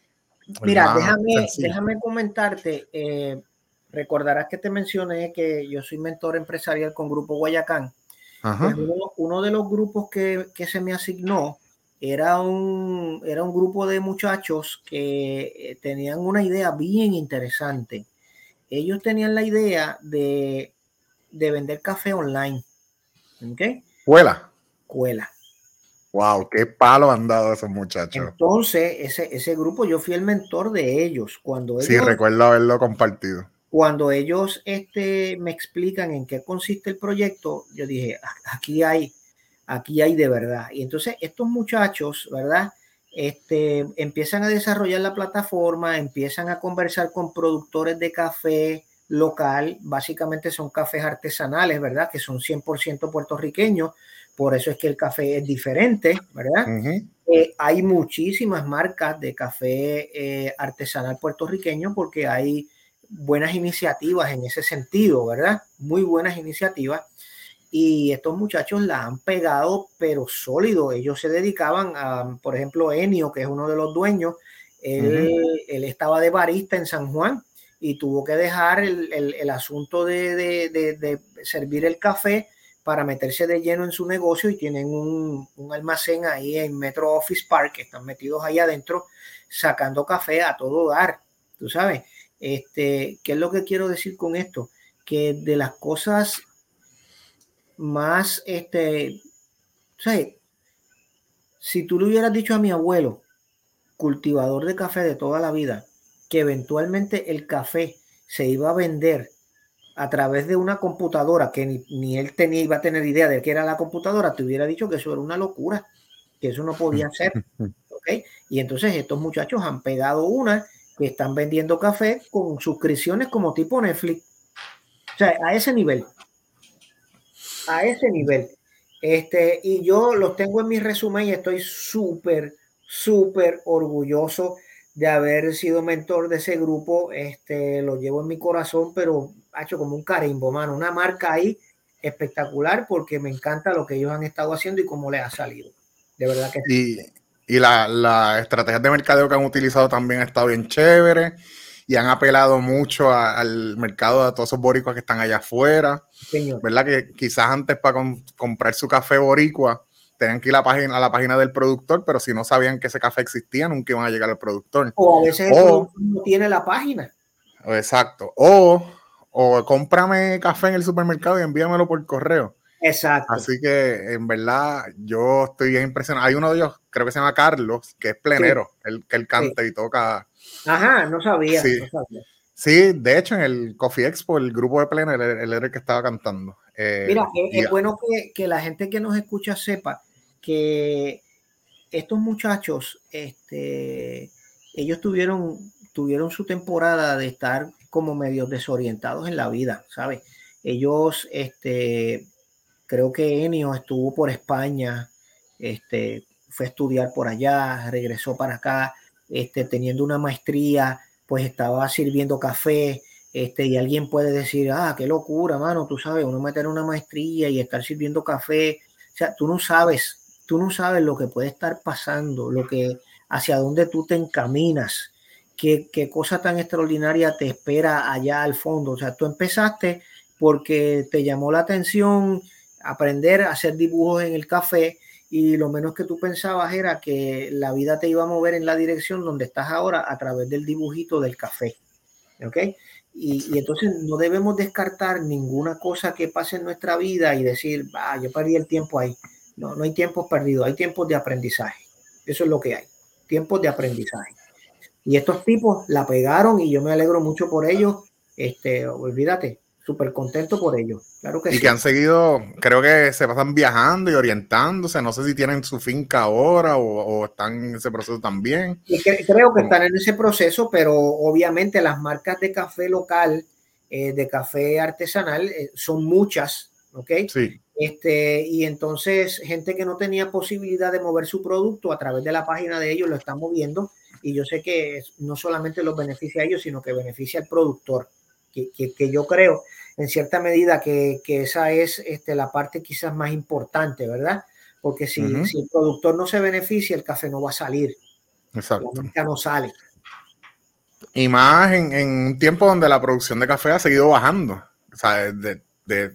Mira, déjame, déjame comentarte, eh, recordarás que te mencioné que yo soy mentor empresarial con Grupo Guayacán. Pues uno, de los grupos que, que se me asignó era un, era un grupo de muchachos que eh, tenían una idea bien interesante. Ellos tenían la idea de, vender café online. ¿Ok? Cuela. Cuela. Wow, qué palo han dado esos muchachos. Entonces, ese, ese grupo, yo fui el mentor de ellos. Cuando ellos, sí, recuerdo haberlo compartido. Cuando ellos este, me explican en qué consiste el proyecto, yo dije, aquí hay, aquí hay de verdad. Y entonces estos muchachos, ¿verdad? Este, empiezan a desarrollar la plataforma, empiezan a conversar con productores de café local, básicamente son cafés artesanales, ¿verdad? Que son 100% puertorriqueños, por eso es que el café es diferente, ¿verdad? Eh, hay muchísimas marcas de café eh, artesanal puertorriqueño porque hay buenas iniciativas en ese sentido, ¿verdad? Muy buenas iniciativas y estos muchachos la han pegado, pero sólido. Ellos se dedicaban a, por ejemplo, Enio, que es uno de los dueños, él, estaba de barista en San Juan y tuvo que dejar el, asunto de, servir el café para meterse de lleno en su negocio y tienen un, almacén ahí en Metro Office Park, que están metidos ahí adentro sacando café a todo dar, tú sabes. Este, ¿Qué es lo que quiero decir con esto? Que de las cosas más, este, si tú le hubieras dicho a mi abuelo, cultivador de café de toda la vida, que eventualmente el café se iba a vender a través de una computadora que ni, él tenía, iba a tener idea de qué era la computadora, te hubiera dicho que eso era una locura, que eso no podía ser. ¿okay? Y entonces estos muchachos han pegado una que están vendiendo café con suscripciones como tipo Netflix. O sea, a ese nivel a ese nivel. Este, y yo los tengo en mi resumen y estoy súper, súper orgulloso de haber sido mentor de ese grupo. Este, lo llevo en mi corazón, pero ha hecho como un carimbo, mano, una marca ahí espectacular porque me encanta lo que ellos han estado haciendo y cómo les ha salido. De verdad que sí. Y, la, la estrategia de mercadeo que han utilizado también ha estado bien chévere y han apelado mucho al mercado de todos esos boricuas que están allá afuera. ¿Verdad? Que quizás antes para comprar su café boricua tenían que ir a la, página, a la página del productor, pero si no sabían que ese café existía, nunca iban a llegar al productor. O a veces no tiene la página. Exacto. O, o cómprame café en el supermercado y envíamelo por correo. Exacto. Así que en verdad yo estoy bien impresionado. Hay uno de ellos, creo que se llama Carlos, que es plenero, el que él canta y toca. Ajá, no sabía, sí. no sabía. Sí, de hecho en el Coffee Expo, el grupo de Plener, él, era el que estaba cantando. Eh, Mira, es, es bueno que, que, la gente que nos escucha sepa que estos muchachos, este, ellos tuvieron, tuvieron su temporada de estar como medio desorientados en la vida, ¿sabes? Ellos, este, creo que Enio estuvo por España, este, fue a estudiar por allá, regresó para acá, este, teniendo una maestría, pues estaba sirviendo café, este, y alguien puede decir, ah, qué locura, mano, tú sabes, uno meter una maestría y estar sirviendo café, o sea, tú no sabes, tú no sabes lo que puede estar pasando, lo que, hacia dónde tú te encaminas, qué, qué cosa tan extraordinaria te espera allá al fondo, o sea, tú empezaste porque te llamó la atención aprender a hacer dibujos en el café y lo menos que tú pensabas era que la vida te iba a mover en la dirección donde estás ahora a través del dibujito del café. ¿Ok? Y, entonces no debemos descartar ninguna cosa que pase en nuestra vida y decir, ah, yo perdí el tiempo ahí. No, no hay tiempos perdidos, hay tiempos de aprendizaje. Eso es lo que hay, tiempos de aprendizaje. Y estos tipos la pegaron y yo me alegro mucho por ellos. Este, olvídate, súper contento por ello. Claro que y sí. que han seguido, creo que se pasan viajando y orientándose. No sé si tienen su finca ahora o, o están en ese proceso también. Y que, creo que están en ese proceso, pero obviamente las marcas de café local, eh, de café artesanal, eh, son muchas, ¿ok? Sí. Este, y entonces, gente que no tenía posibilidad de mover su producto a través de la página de ellos lo están moviendo. Y yo sé que no solamente los beneficia a ellos, sino que beneficia al productor. Que, que, que, yo creo en cierta medida que, que esa es este, la parte quizás más importante, ¿verdad? Porque si, uh -huh. si, el productor no se beneficia, el café no va a salir. Exacto. La marca no sale. Y más en, en, un tiempo donde la producción de café ha seguido bajando. O sea, de, de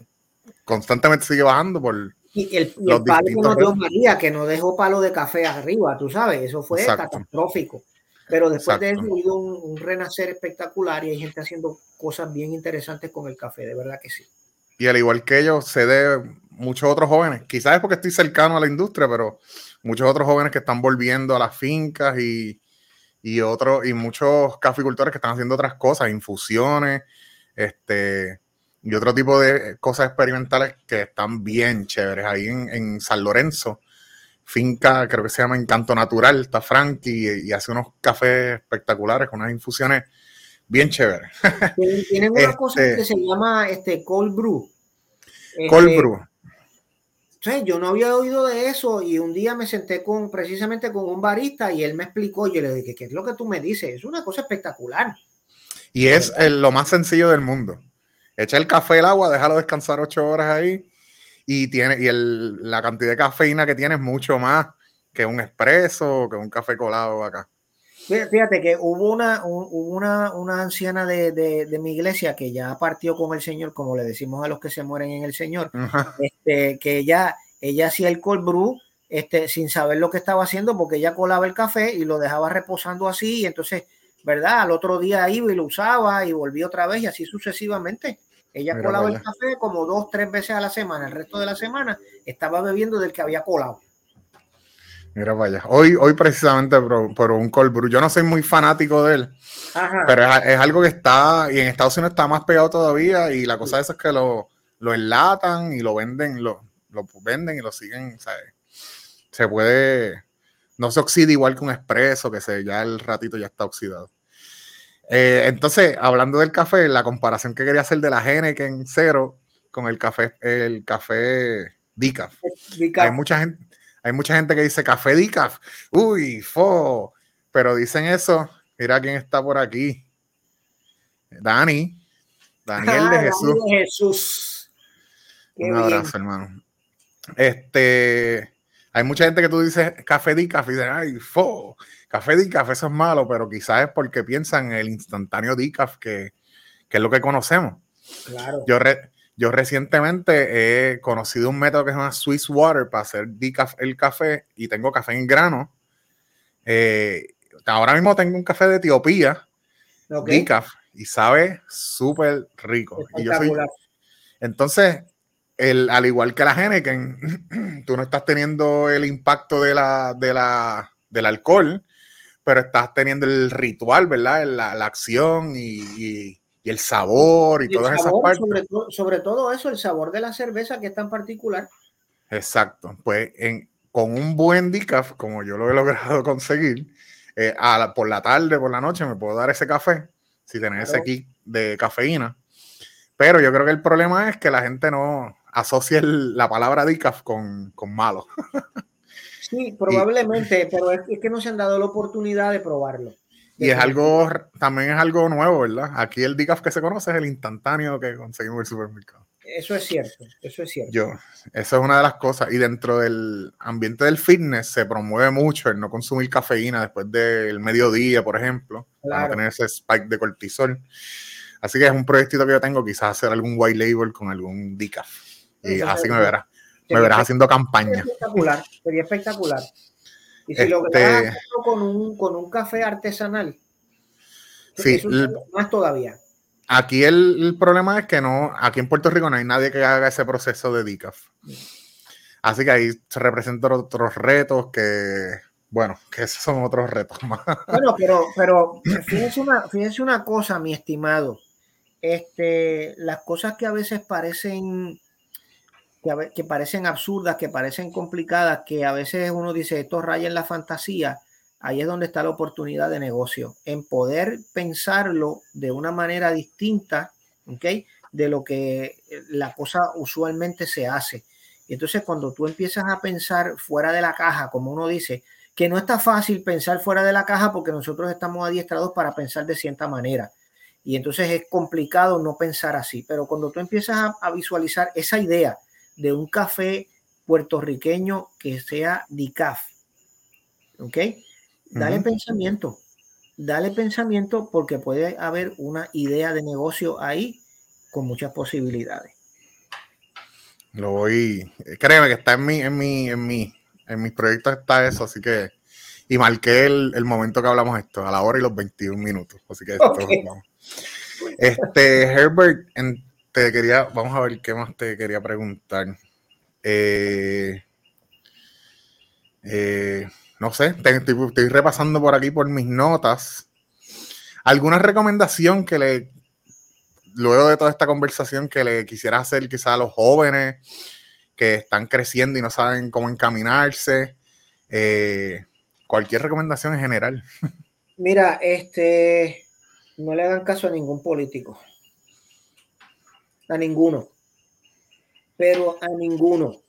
constantemente sigue bajando por. Y el, y el palo que nos dio María, que no dejó palo de café arriba, tú sabes, eso fue Exacto. catastrófico. Pero después Exacto. de eso ha habido un, un, renacer espectacular y hay gente haciendo cosas bien interesantes con el café, de verdad que sí. Y al igual que ellos, sé de muchos otros jóvenes, quizás es porque estoy cercano a la industria, pero muchos otros jóvenes que están volviendo a las fincas y, y, otros, y muchos caficultores que están haciendo otras cosas, infusiones, este, y otro tipo de cosas experimentales que están bien chéveres. Ahí en, en San Lorenzo, finca, creo que se llama Encanto Natural, está Frankie y, y, hace unos cafés espectaculares con unas infusiones bien chéveres. Tienen una este, cosa que se llama este cold brew. Cold este, brew. Sí, yo no había oído de eso y un día me senté con precisamente con un barista y él me explicó, yo le dije, ¿qué es lo que tú me dices? Es una cosa espectacular. Y es el, lo más sencillo del mundo. Echa el café al agua, déjalo descansar ocho horas ahí y tiene y el, la cantidad de cafeína que tiene es mucho más que un espresso, que un café colado acá. Fíjate que hubo una, hubo una, una anciana de, de, de, mi iglesia que ya partió con el Señor, como le decimos a los que se mueren en el Señor, este, que ella, ella hacía el cold brew este, sin saber lo que estaba haciendo porque ella colaba el café y lo dejaba reposando así y entonces, ¿verdad? Al otro día iba y lo usaba y volvía otra vez y así sucesivamente. Ella Mira colaba vaya. el café como dos, tres veces a la semana. El resto de la semana estaba bebiendo del que había colado. Mira, vaya. Hoy, hoy precisamente por, por, un cold brew. Yo no soy muy fanático de él, Ajá. pero es, es, algo que está, y en Estados Unidos está más pegado todavía, y la cosa sí. esa es que lo, lo enlatan y lo venden, lo, lo venden y lo siguen, ¿sabes? Se puede, no se oxida igual que un espresso, que se, ya el ratito ya está oxidado. Eh, entonces, hablando del café, la comparación que quería hacer de la Heineken cero con el café, el café decaf. decaf. Hay mucha gente, hay mucha gente que dice café decaf, uy, fo, pero dicen eso. Mira quién está por aquí. Dani, Daniel ah, de Jesús. Daniel de Jesús. Qué Un abrazo, bien. hermano. Este, hay mucha gente que tú dices café decaf y dicen, ay, fo, café decaf, eso es malo, pero quizás es porque piensan en el instantáneo decaf, que, que es lo que conocemos. Claro. Yo, re, yo recientemente he conocido un método que se llama Swiss Water para hacer decaf el café y tengo café en grano. Eh, ahora mismo tengo un café de Etiopía, okay. decaf, y sabe súper rico. Y yo soy, entonces, el, al igual que la Henneken, tú no estás teniendo el impacto de la, de la, del alcohol, pero estás teniendo el ritual, ¿verdad? La, la acción y, el sabor y, todas esas partes. Sobre, todo eso, el sabor de la cerveza que es tan particular. Exacto. Pues en, con un buen decaf, como yo lo he logrado conseguir, eh, por la tarde, por la noche, me puedo dar ese café, si tenés ese kit de cafeína. Pero yo creo que el problema es que la gente no, asocia la palabra decaf con, con malo. Sí, probablemente, pero es, que no se han dado la oportunidad de probarlo. y es algo, también es algo nuevo, ¿verdad? Aquí el decaf que se conoce es el instantáneo que conseguimos en el supermercado. Eso es cierto, eso es cierto. Yo, eso es una de las cosas. Y dentro del ambiente del fitness se promueve mucho el no consumir cafeína después del mediodía, por ejemplo, para no tener ese spike de cortisol. Así que es un proyectito que yo tengo, quizás hacer algún white label con algún decaf. Y así me verás. Me verás haciendo campaña. Sería espectacular, sería espectacular. Y si lo logras este con un, con un café artesanal, sí, más todavía. Aquí el, problema es que no, aquí en Puerto Rico no hay nadie que haga ese proceso de decaf. Así que ahí se representan otros retos que, bueno, que esos son otros retos más. Bueno, pero, pero fíjense una, fíjense una cosa, mi estimado. Este, las cosas que a veces parecen que, parecen absurdas, que parecen complicadas, que a veces uno dice esto raya en la fantasía, ahí es donde está la oportunidad de negocio, en poder pensarlo de una manera distinta, ¿ok? De lo que la cosa usualmente se hace. Y entonces cuando tú empiezas a pensar fuera de la caja, como uno dice, que no está fácil pensar fuera de la caja porque nosotros estamos adiestrados para pensar de cierta manera. Y entonces es complicado no pensar así. Pero cuando tú empiezas a visualizar esa idea, de un café puertorriqueño que sea DICAF. ¿Ok? Dale pensamiento, dale pensamiento porque puede haber una idea de negocio ahí con muchas posibilidades. Lo voy, créeme que está en mi, en mi, en mi, en mis proyectos está eso, así que, y marqué el, momento que hablamos esto, a la hora y los 21 minutos, así que Este, Herbert, en, te quería, vamos a ver qué más te quería preguntar. Eh, eh, no sé, estoy, repasando por aquí por mis notas. ¿Alguna recomendación que le, luego de toda esta conversación, que le quisiera hacer quizá a los jóvenes que están creciendo y no saben cómo encaminarse? Eh, cualquier recomendación en general. Mira, este, no le hagan caso a ningún político a ninguno. Pero a ninguno.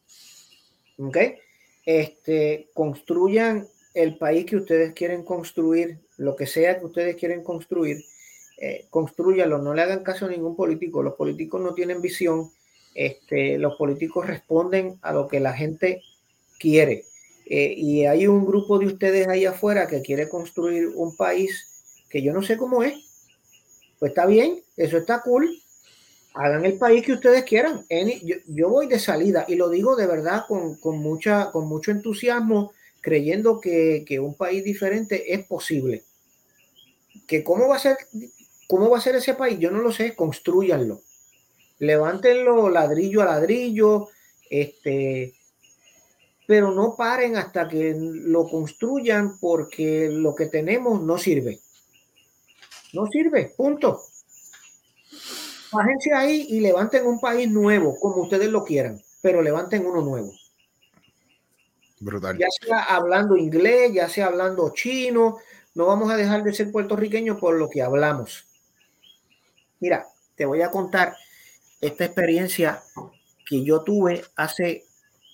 ¿Ok? Este, construyan el país que ustedes quieren construir, lo que sea que ustedes quieren construir, eh, construyanlo, no le hagan caso a ningún político. Los políticos no tienen visión. Este, los políticos responden a lo que la gente quiere. Eh, y hay un grupo de ustedes ahí afuera que quiere construir un país que yo no sé cómo es. Pues está bien, eso está cool, hagan el país que ustedes quieran. Yo, voy de salida y lo digo de verdad con, mucha, con mucho entusiasmo, creyendo que, un país diferente es posible. Que cómo va a ser, cómo va a ser ese país, yo no lo sé, construyanlo. Levántenlo ladrillo a ladrillo, este, pero no paren hasta que lo construyan porque lo que tenemos no sirve. No sirve, punto. Bájense ahí y levanten un país nuevo, como ustedes lo quieran, pero levanten uno nuevo. Brutal. Ya sea hablando inglés, ya sea hablando chino, no vamos a dejar de ser puertorriqueños por lo que hablamos. Mira, te voy a contar esta experiencia que yo tuve hace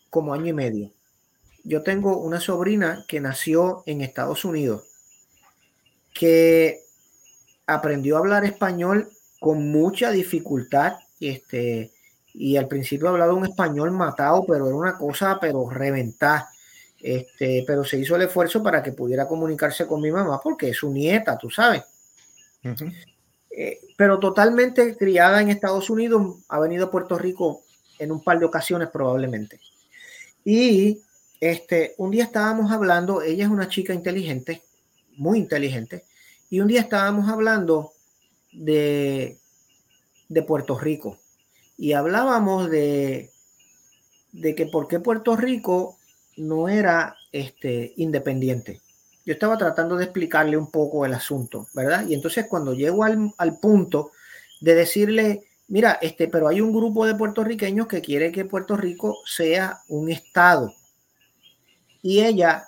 como año y medio. Yo tengo una sobrina que nació en Estados Unidos, que aprendió a hablar español con mucha dificultad. Este, y al principio hablaba un español matado, pero era una cosa, pero reventar. Este, pero se hizo el esfuerzo para que pudiera comunicarse con mi mamá porque es su nieta, tú sabes. Eh, pero totalmente criada en Estados Unidos, ha venido a Puerto Rico en un par de ocasiones probablemente. Y este, un día estábamos hablando, ella es una chica inteligente, muy inteligente, y un día estábamos hablando de, de Puerto Rico y hablábamos de, de que por qué Puerto Rico no era este, independiente. Yo estaba tratando de explicarle un poco el asunto, ¿verdad? Y entonces cuando llego al, al punto de decirle, mira, este, pero hay un grupo de puertorriqueños que quiere que Puerto Rico sea un estado. Y ella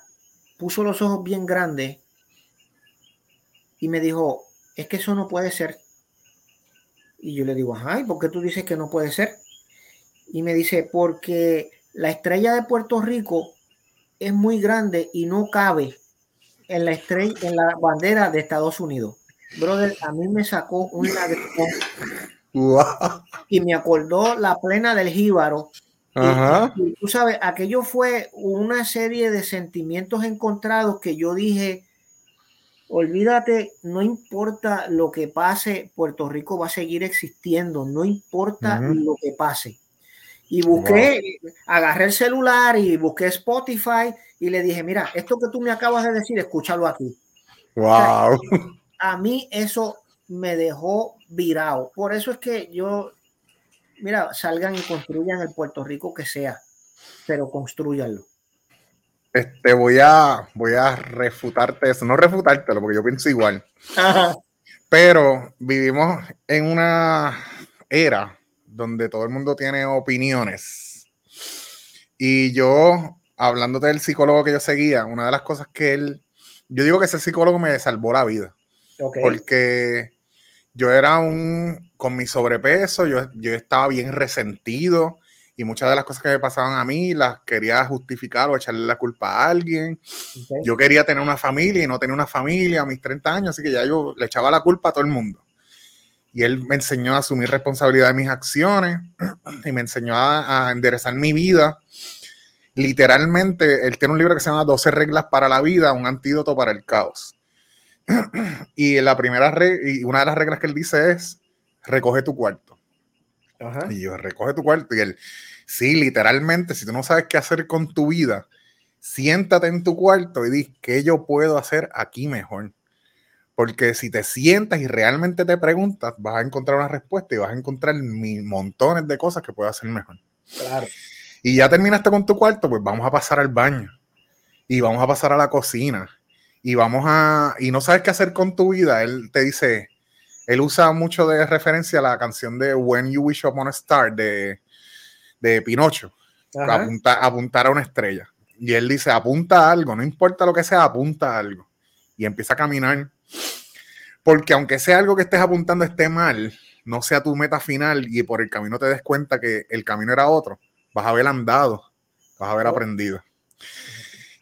puso los ojos bien grandes y me dijo, es que eso no puede ser. Y yo le digo, ajá, ¿y por qué tú dices que no puede ser? Y me dice, porque la estrella de Puerto Rico es muy grande y no cabe en la estrella, en la bandera de Estados Unidos. Brother, a mí me sacó una y me acordó la plena del jíbaro. Y, tú sabes, aquello fue una serie de sentimientos encontrados que yo dije, olvídate, no importa lo que pase, Puerto Rico va a seguir existiendo, no importa lo que pase. Y busqué, agarré el celular y busqué Spotify y le dije, mira, esto que tú me acabas de decir, escúchalo aquí. Wow. a mí eso me dejó virado. Por eso es que yo, mira, salgan y construyan el Puerto Rico que sea, pero construyanlo. Este, voy a, voy a refutarte eso, no refutártelo, porque yo pienso igual. Pero vivimos en una era donde todo el mundo tiene opiniones. Y yo, hablándote del psicólogo que yo seguía, una de las cosas que él, yo digo que ese psicólogo me salvó la vida. Porque yo era un, con mi sobrepeso, yo, yo estaba bien resentido y muchas de las cosas que me pasaban a mí las quería justificar o echarle la culpa a alguien. Yo quería tener una familia y no tener una familia a mis 30 años, así que ya yo le echaba la culpa a todo el mundo. Y él me enseñó a asumir responsabilidad de mis acciones y me enseñó a, a enderezar mi vida. Literalmente, él tiene un libro que se llama 12 reglas para la vida, un antídoto para el caos. y la primera y una de las reglas que él dice es recoge tu cuarto. Y yo recoge tu cuarto y él, sí, literalmente, si tú no sabes qué hacer con tu vida, siéntate en tu cuarto y di qué yo puedo hacer aquí mejor. Porque si te sientas y realmente te preguntas, vas a encontrar una respuesta y vas a encontrar montones de cosas que puedes hacer mejor. Claro. Y ya terminaste con tu cuarto, pues vamos a pasar al baño. Y vamos a pasar a la cocina y vamos a, y no sabes qué hacer con tu vida, él te dice, él usa mucho de referencia a la canción de When You Wish Upon a Star de, de Pinocho, apuntar a una estrella. Y él dice, apunta a algo, no importa lo que sea, apunta a algo. Y empieza a caminar. Porque aunque sea algo que estés apuntando esté mal, no sea tu meta final y por el camino te des cuenta que el camino era otro, vas a haber andado, vas a haber aprendido.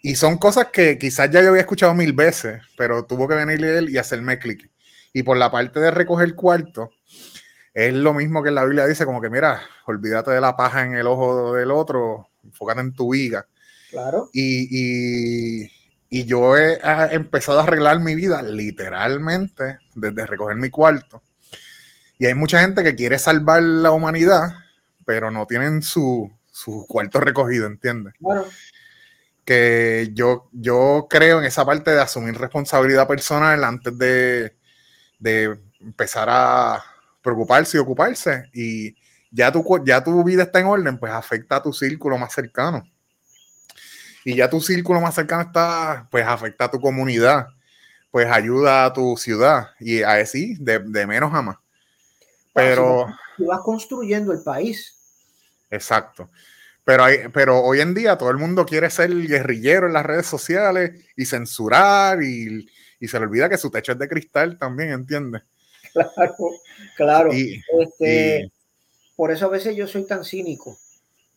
Y son cosas que quizás ya yo había escuchado mil veces, pero tuvo que venir él y hacerme clic. Y por la parte de recoger cuarto, es lo mismo que en la Biblia dice, como que mira, olvídate de la paja en el ojo del otro, enfócate en tu viga. Claro. Y, yo he, empezado a arreglar mi vida literalmente desde recoger mi cuarto. Y hay mucha gente que quiere salvar la humanidad, pero no tienen su, su cuarto recogido, ¿entiendes? Claro que yo, yo creo en esa parte de asumir responsabilidad personal antes de, empezar a preocuparse y ocuparse. Y ya tu, ya tu vida está en orden, pues afecta a tu círculo más cercano. Y ya tu círculo más cercano está, pues afecta a tu comunidad, pues ayuda a tu ciudad. Y así, de, de menos a más. Pero... Vas construyendo el país. Exacto. Pero, hay, pero hoy en día todo el mundo quiere ser guerrillero en las redes sociales y censurar y, se le olvida que su techo es de cristal también, ¿entiendes? Claro, claro. Este, por eso a veces yo soy tan cínico.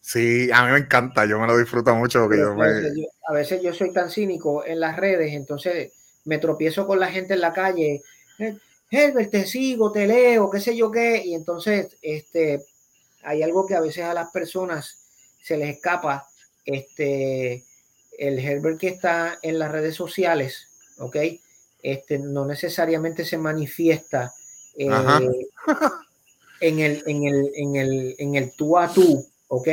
Sí, a mí me encanta, yo me lo disfruto mucho. a veces yo soy tan cínico en las redes, entonces me tropiezo con la gente en la calle. Herbert, te sigo, te leo, qué sé yo qué. Y entonces, este, hay algo que a veces a las personas se les escapa este, el Herbert que está en las redes sociales, ¿ok? Este, no necesariamente se manifiesta eh, en, el, en, el, en, el, en el tú a tú, ¿ok?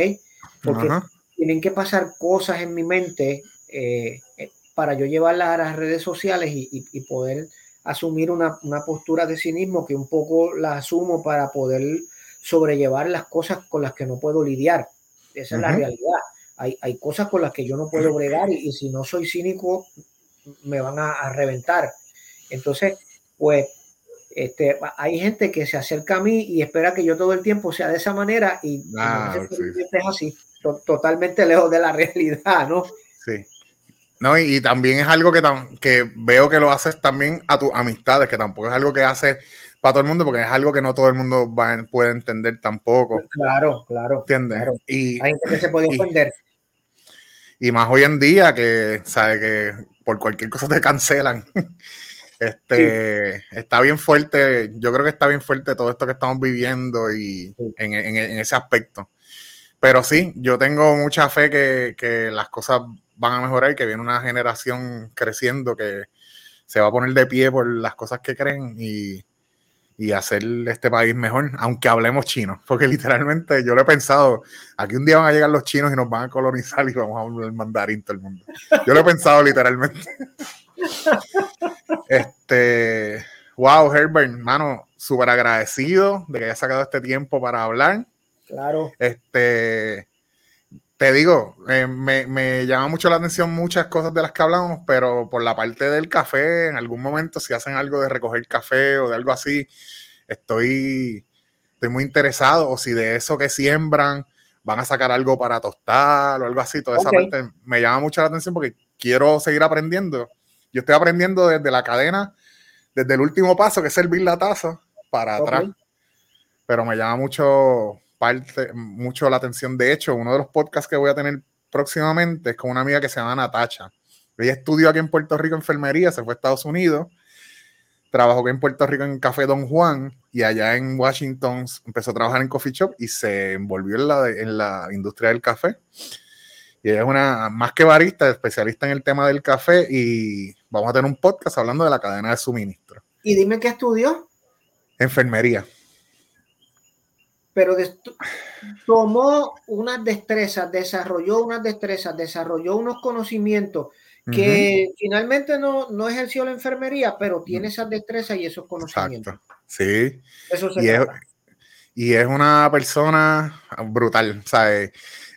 Porque tienen que pasar cosas en mi mente eh, eh, para yo llevarlas a las redes sociales y, poder asumir una, una, postura de cinismo que un poco la asumo para poder sobrellevar las cosas con las que no puedo lidiar. esa es la realidad. Hay, hay, cosas con las que yo no puedo bregar y, si no soy cínico me van a, reventar. Entonces, pues este, hay gente que se acerca a mí y espera que yo todo el tiempo sea de esa manera y ah, es así, totalmente lejos de la realidad, ¿no? Sí. No, y, también es algo que, que veo que lo haces también a tus amistades, que tampoco es algo que haces para todo el mundo, porque es algo que no todo el mundo va, puede entender tampoco. Claro, claro. ¿Entiendes? Y, Hay gente que se puede ofender. Y, más hoy en día que, sabe que por cualquier cosa te cancelan. Este, está bien fuerte, yo creo que está bien fuerte todo esto que estamos viviendo y en, ese aspecto. Pero sí, yo tengo mucha fe que, que las cosas van a mejorar y que viene una generación creciendo que se va a poner de pie por las cosas que creen y, hacer este país mejor, aunque hablemos chino, porque literalmente yo lo he pensado, aquí un día van a llegar los chinos y nos van a colonizar y vamos a hablar mandarín todo el mundo. Yo lo he pensado literalmente. este, wow, Herbert, hermano, súper agradecido de que haya sacado este tiempo para hablar. Claro. Este, te digo, eh, me, llama mucho la atención muchas cosas de las que hablamos, pero por la parte del café, en algún momento, si hacen algo de recoger café o de algo así, estoy, estoy muy interesado. O si de eso que siembran van a sacar algo para tostar o algo así, toda esa parte me llama mucho la atención porque quiero seguir aprendiendo. Yo estoy aprendiendo desde la cadena, desde el último paso, que es servir la taza, para atrás. Pero me llama mucho parte mucho la atención. De hecho, uno de los podcasts que voy a tener próximamente es con una amiga que se llama Natacha. Ella estudió aquí en Puerto Rico enfermería, se fue a Estados Unidos, trabajó aquí en Puerto Rico en Café Don Juan y allá en Washington empezó a trabajar en coffee shop y se envolvió en la, en la industria del café. Y ella es una más que barista, especialista en el tema del café y vamos a tener un podcast hablando de la cadena de suministro. Y dime qué estudió. Enfermería pero tomó unas destrezas, desarrolló unas destrezas, desarrolló unos conocimientos que finalmente no, no ejerció la enfermería, pero tiene esas destrezas y esos conocimientos. Sí. y, es, una persona brutal,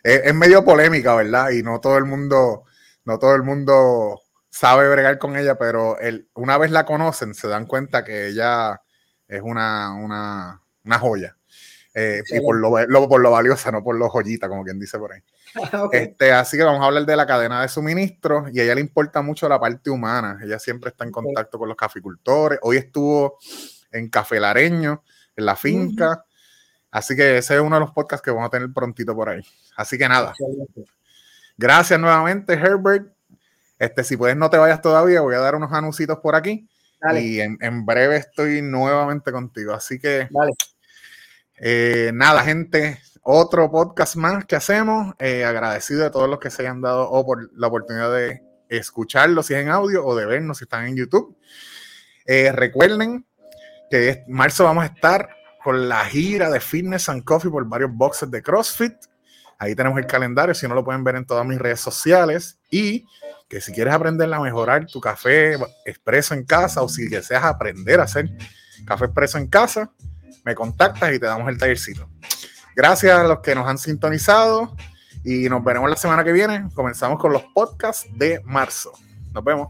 Es, es, medio polémica, ¿verdad? Y no todo el mundo, no todo el mundo sabe bregar con ella, pero el, una vez la conocen, se dan cuenta que ella es una, una, una joya. Eh, y por lo, por lo valiosa, no por lo joyita, como quien dice por ahí. este, así que vamos a hablar de la cadena de suministro y a ella le importa mucho la parte humana. Ella siempre está en contacto con los caficultores. Hoy estuvo en Café Lareño, en la finca. Así que ese es uno de los podcasts que vamos a tener prontito por ahí. Así que nada. Gracias nuevamente, Herbert. Este, si puedes, no te vayas todavía. Voy a dar unos anuncios por aquí. Y en, en, breve estoy nuevamente contigo. Así que eh, nada, gente, otro podcast más que hacemos. Eh, agradecido de todos los que se hayan dado o por la oportunidad de escucharlo si es en audio o de vernos si están en YouTube. Eh, recuerden que en marzo vamos a estar la gira de Fitness and Coffee por varios boxes de CrossFit. Ahí tenemos el calendario, si no lo pueden ver en todas mis redes sociales. Y que si quieres aprender a mejorar tu café expreso en casa o si deseas aprender a hacer café expreso en casa, me contactas y te damos el tallercito. Gracias a los que nos han sintonizado y nos veremos la semana que viene. Comenzamos con los podcasts de marzo. Nos vemos.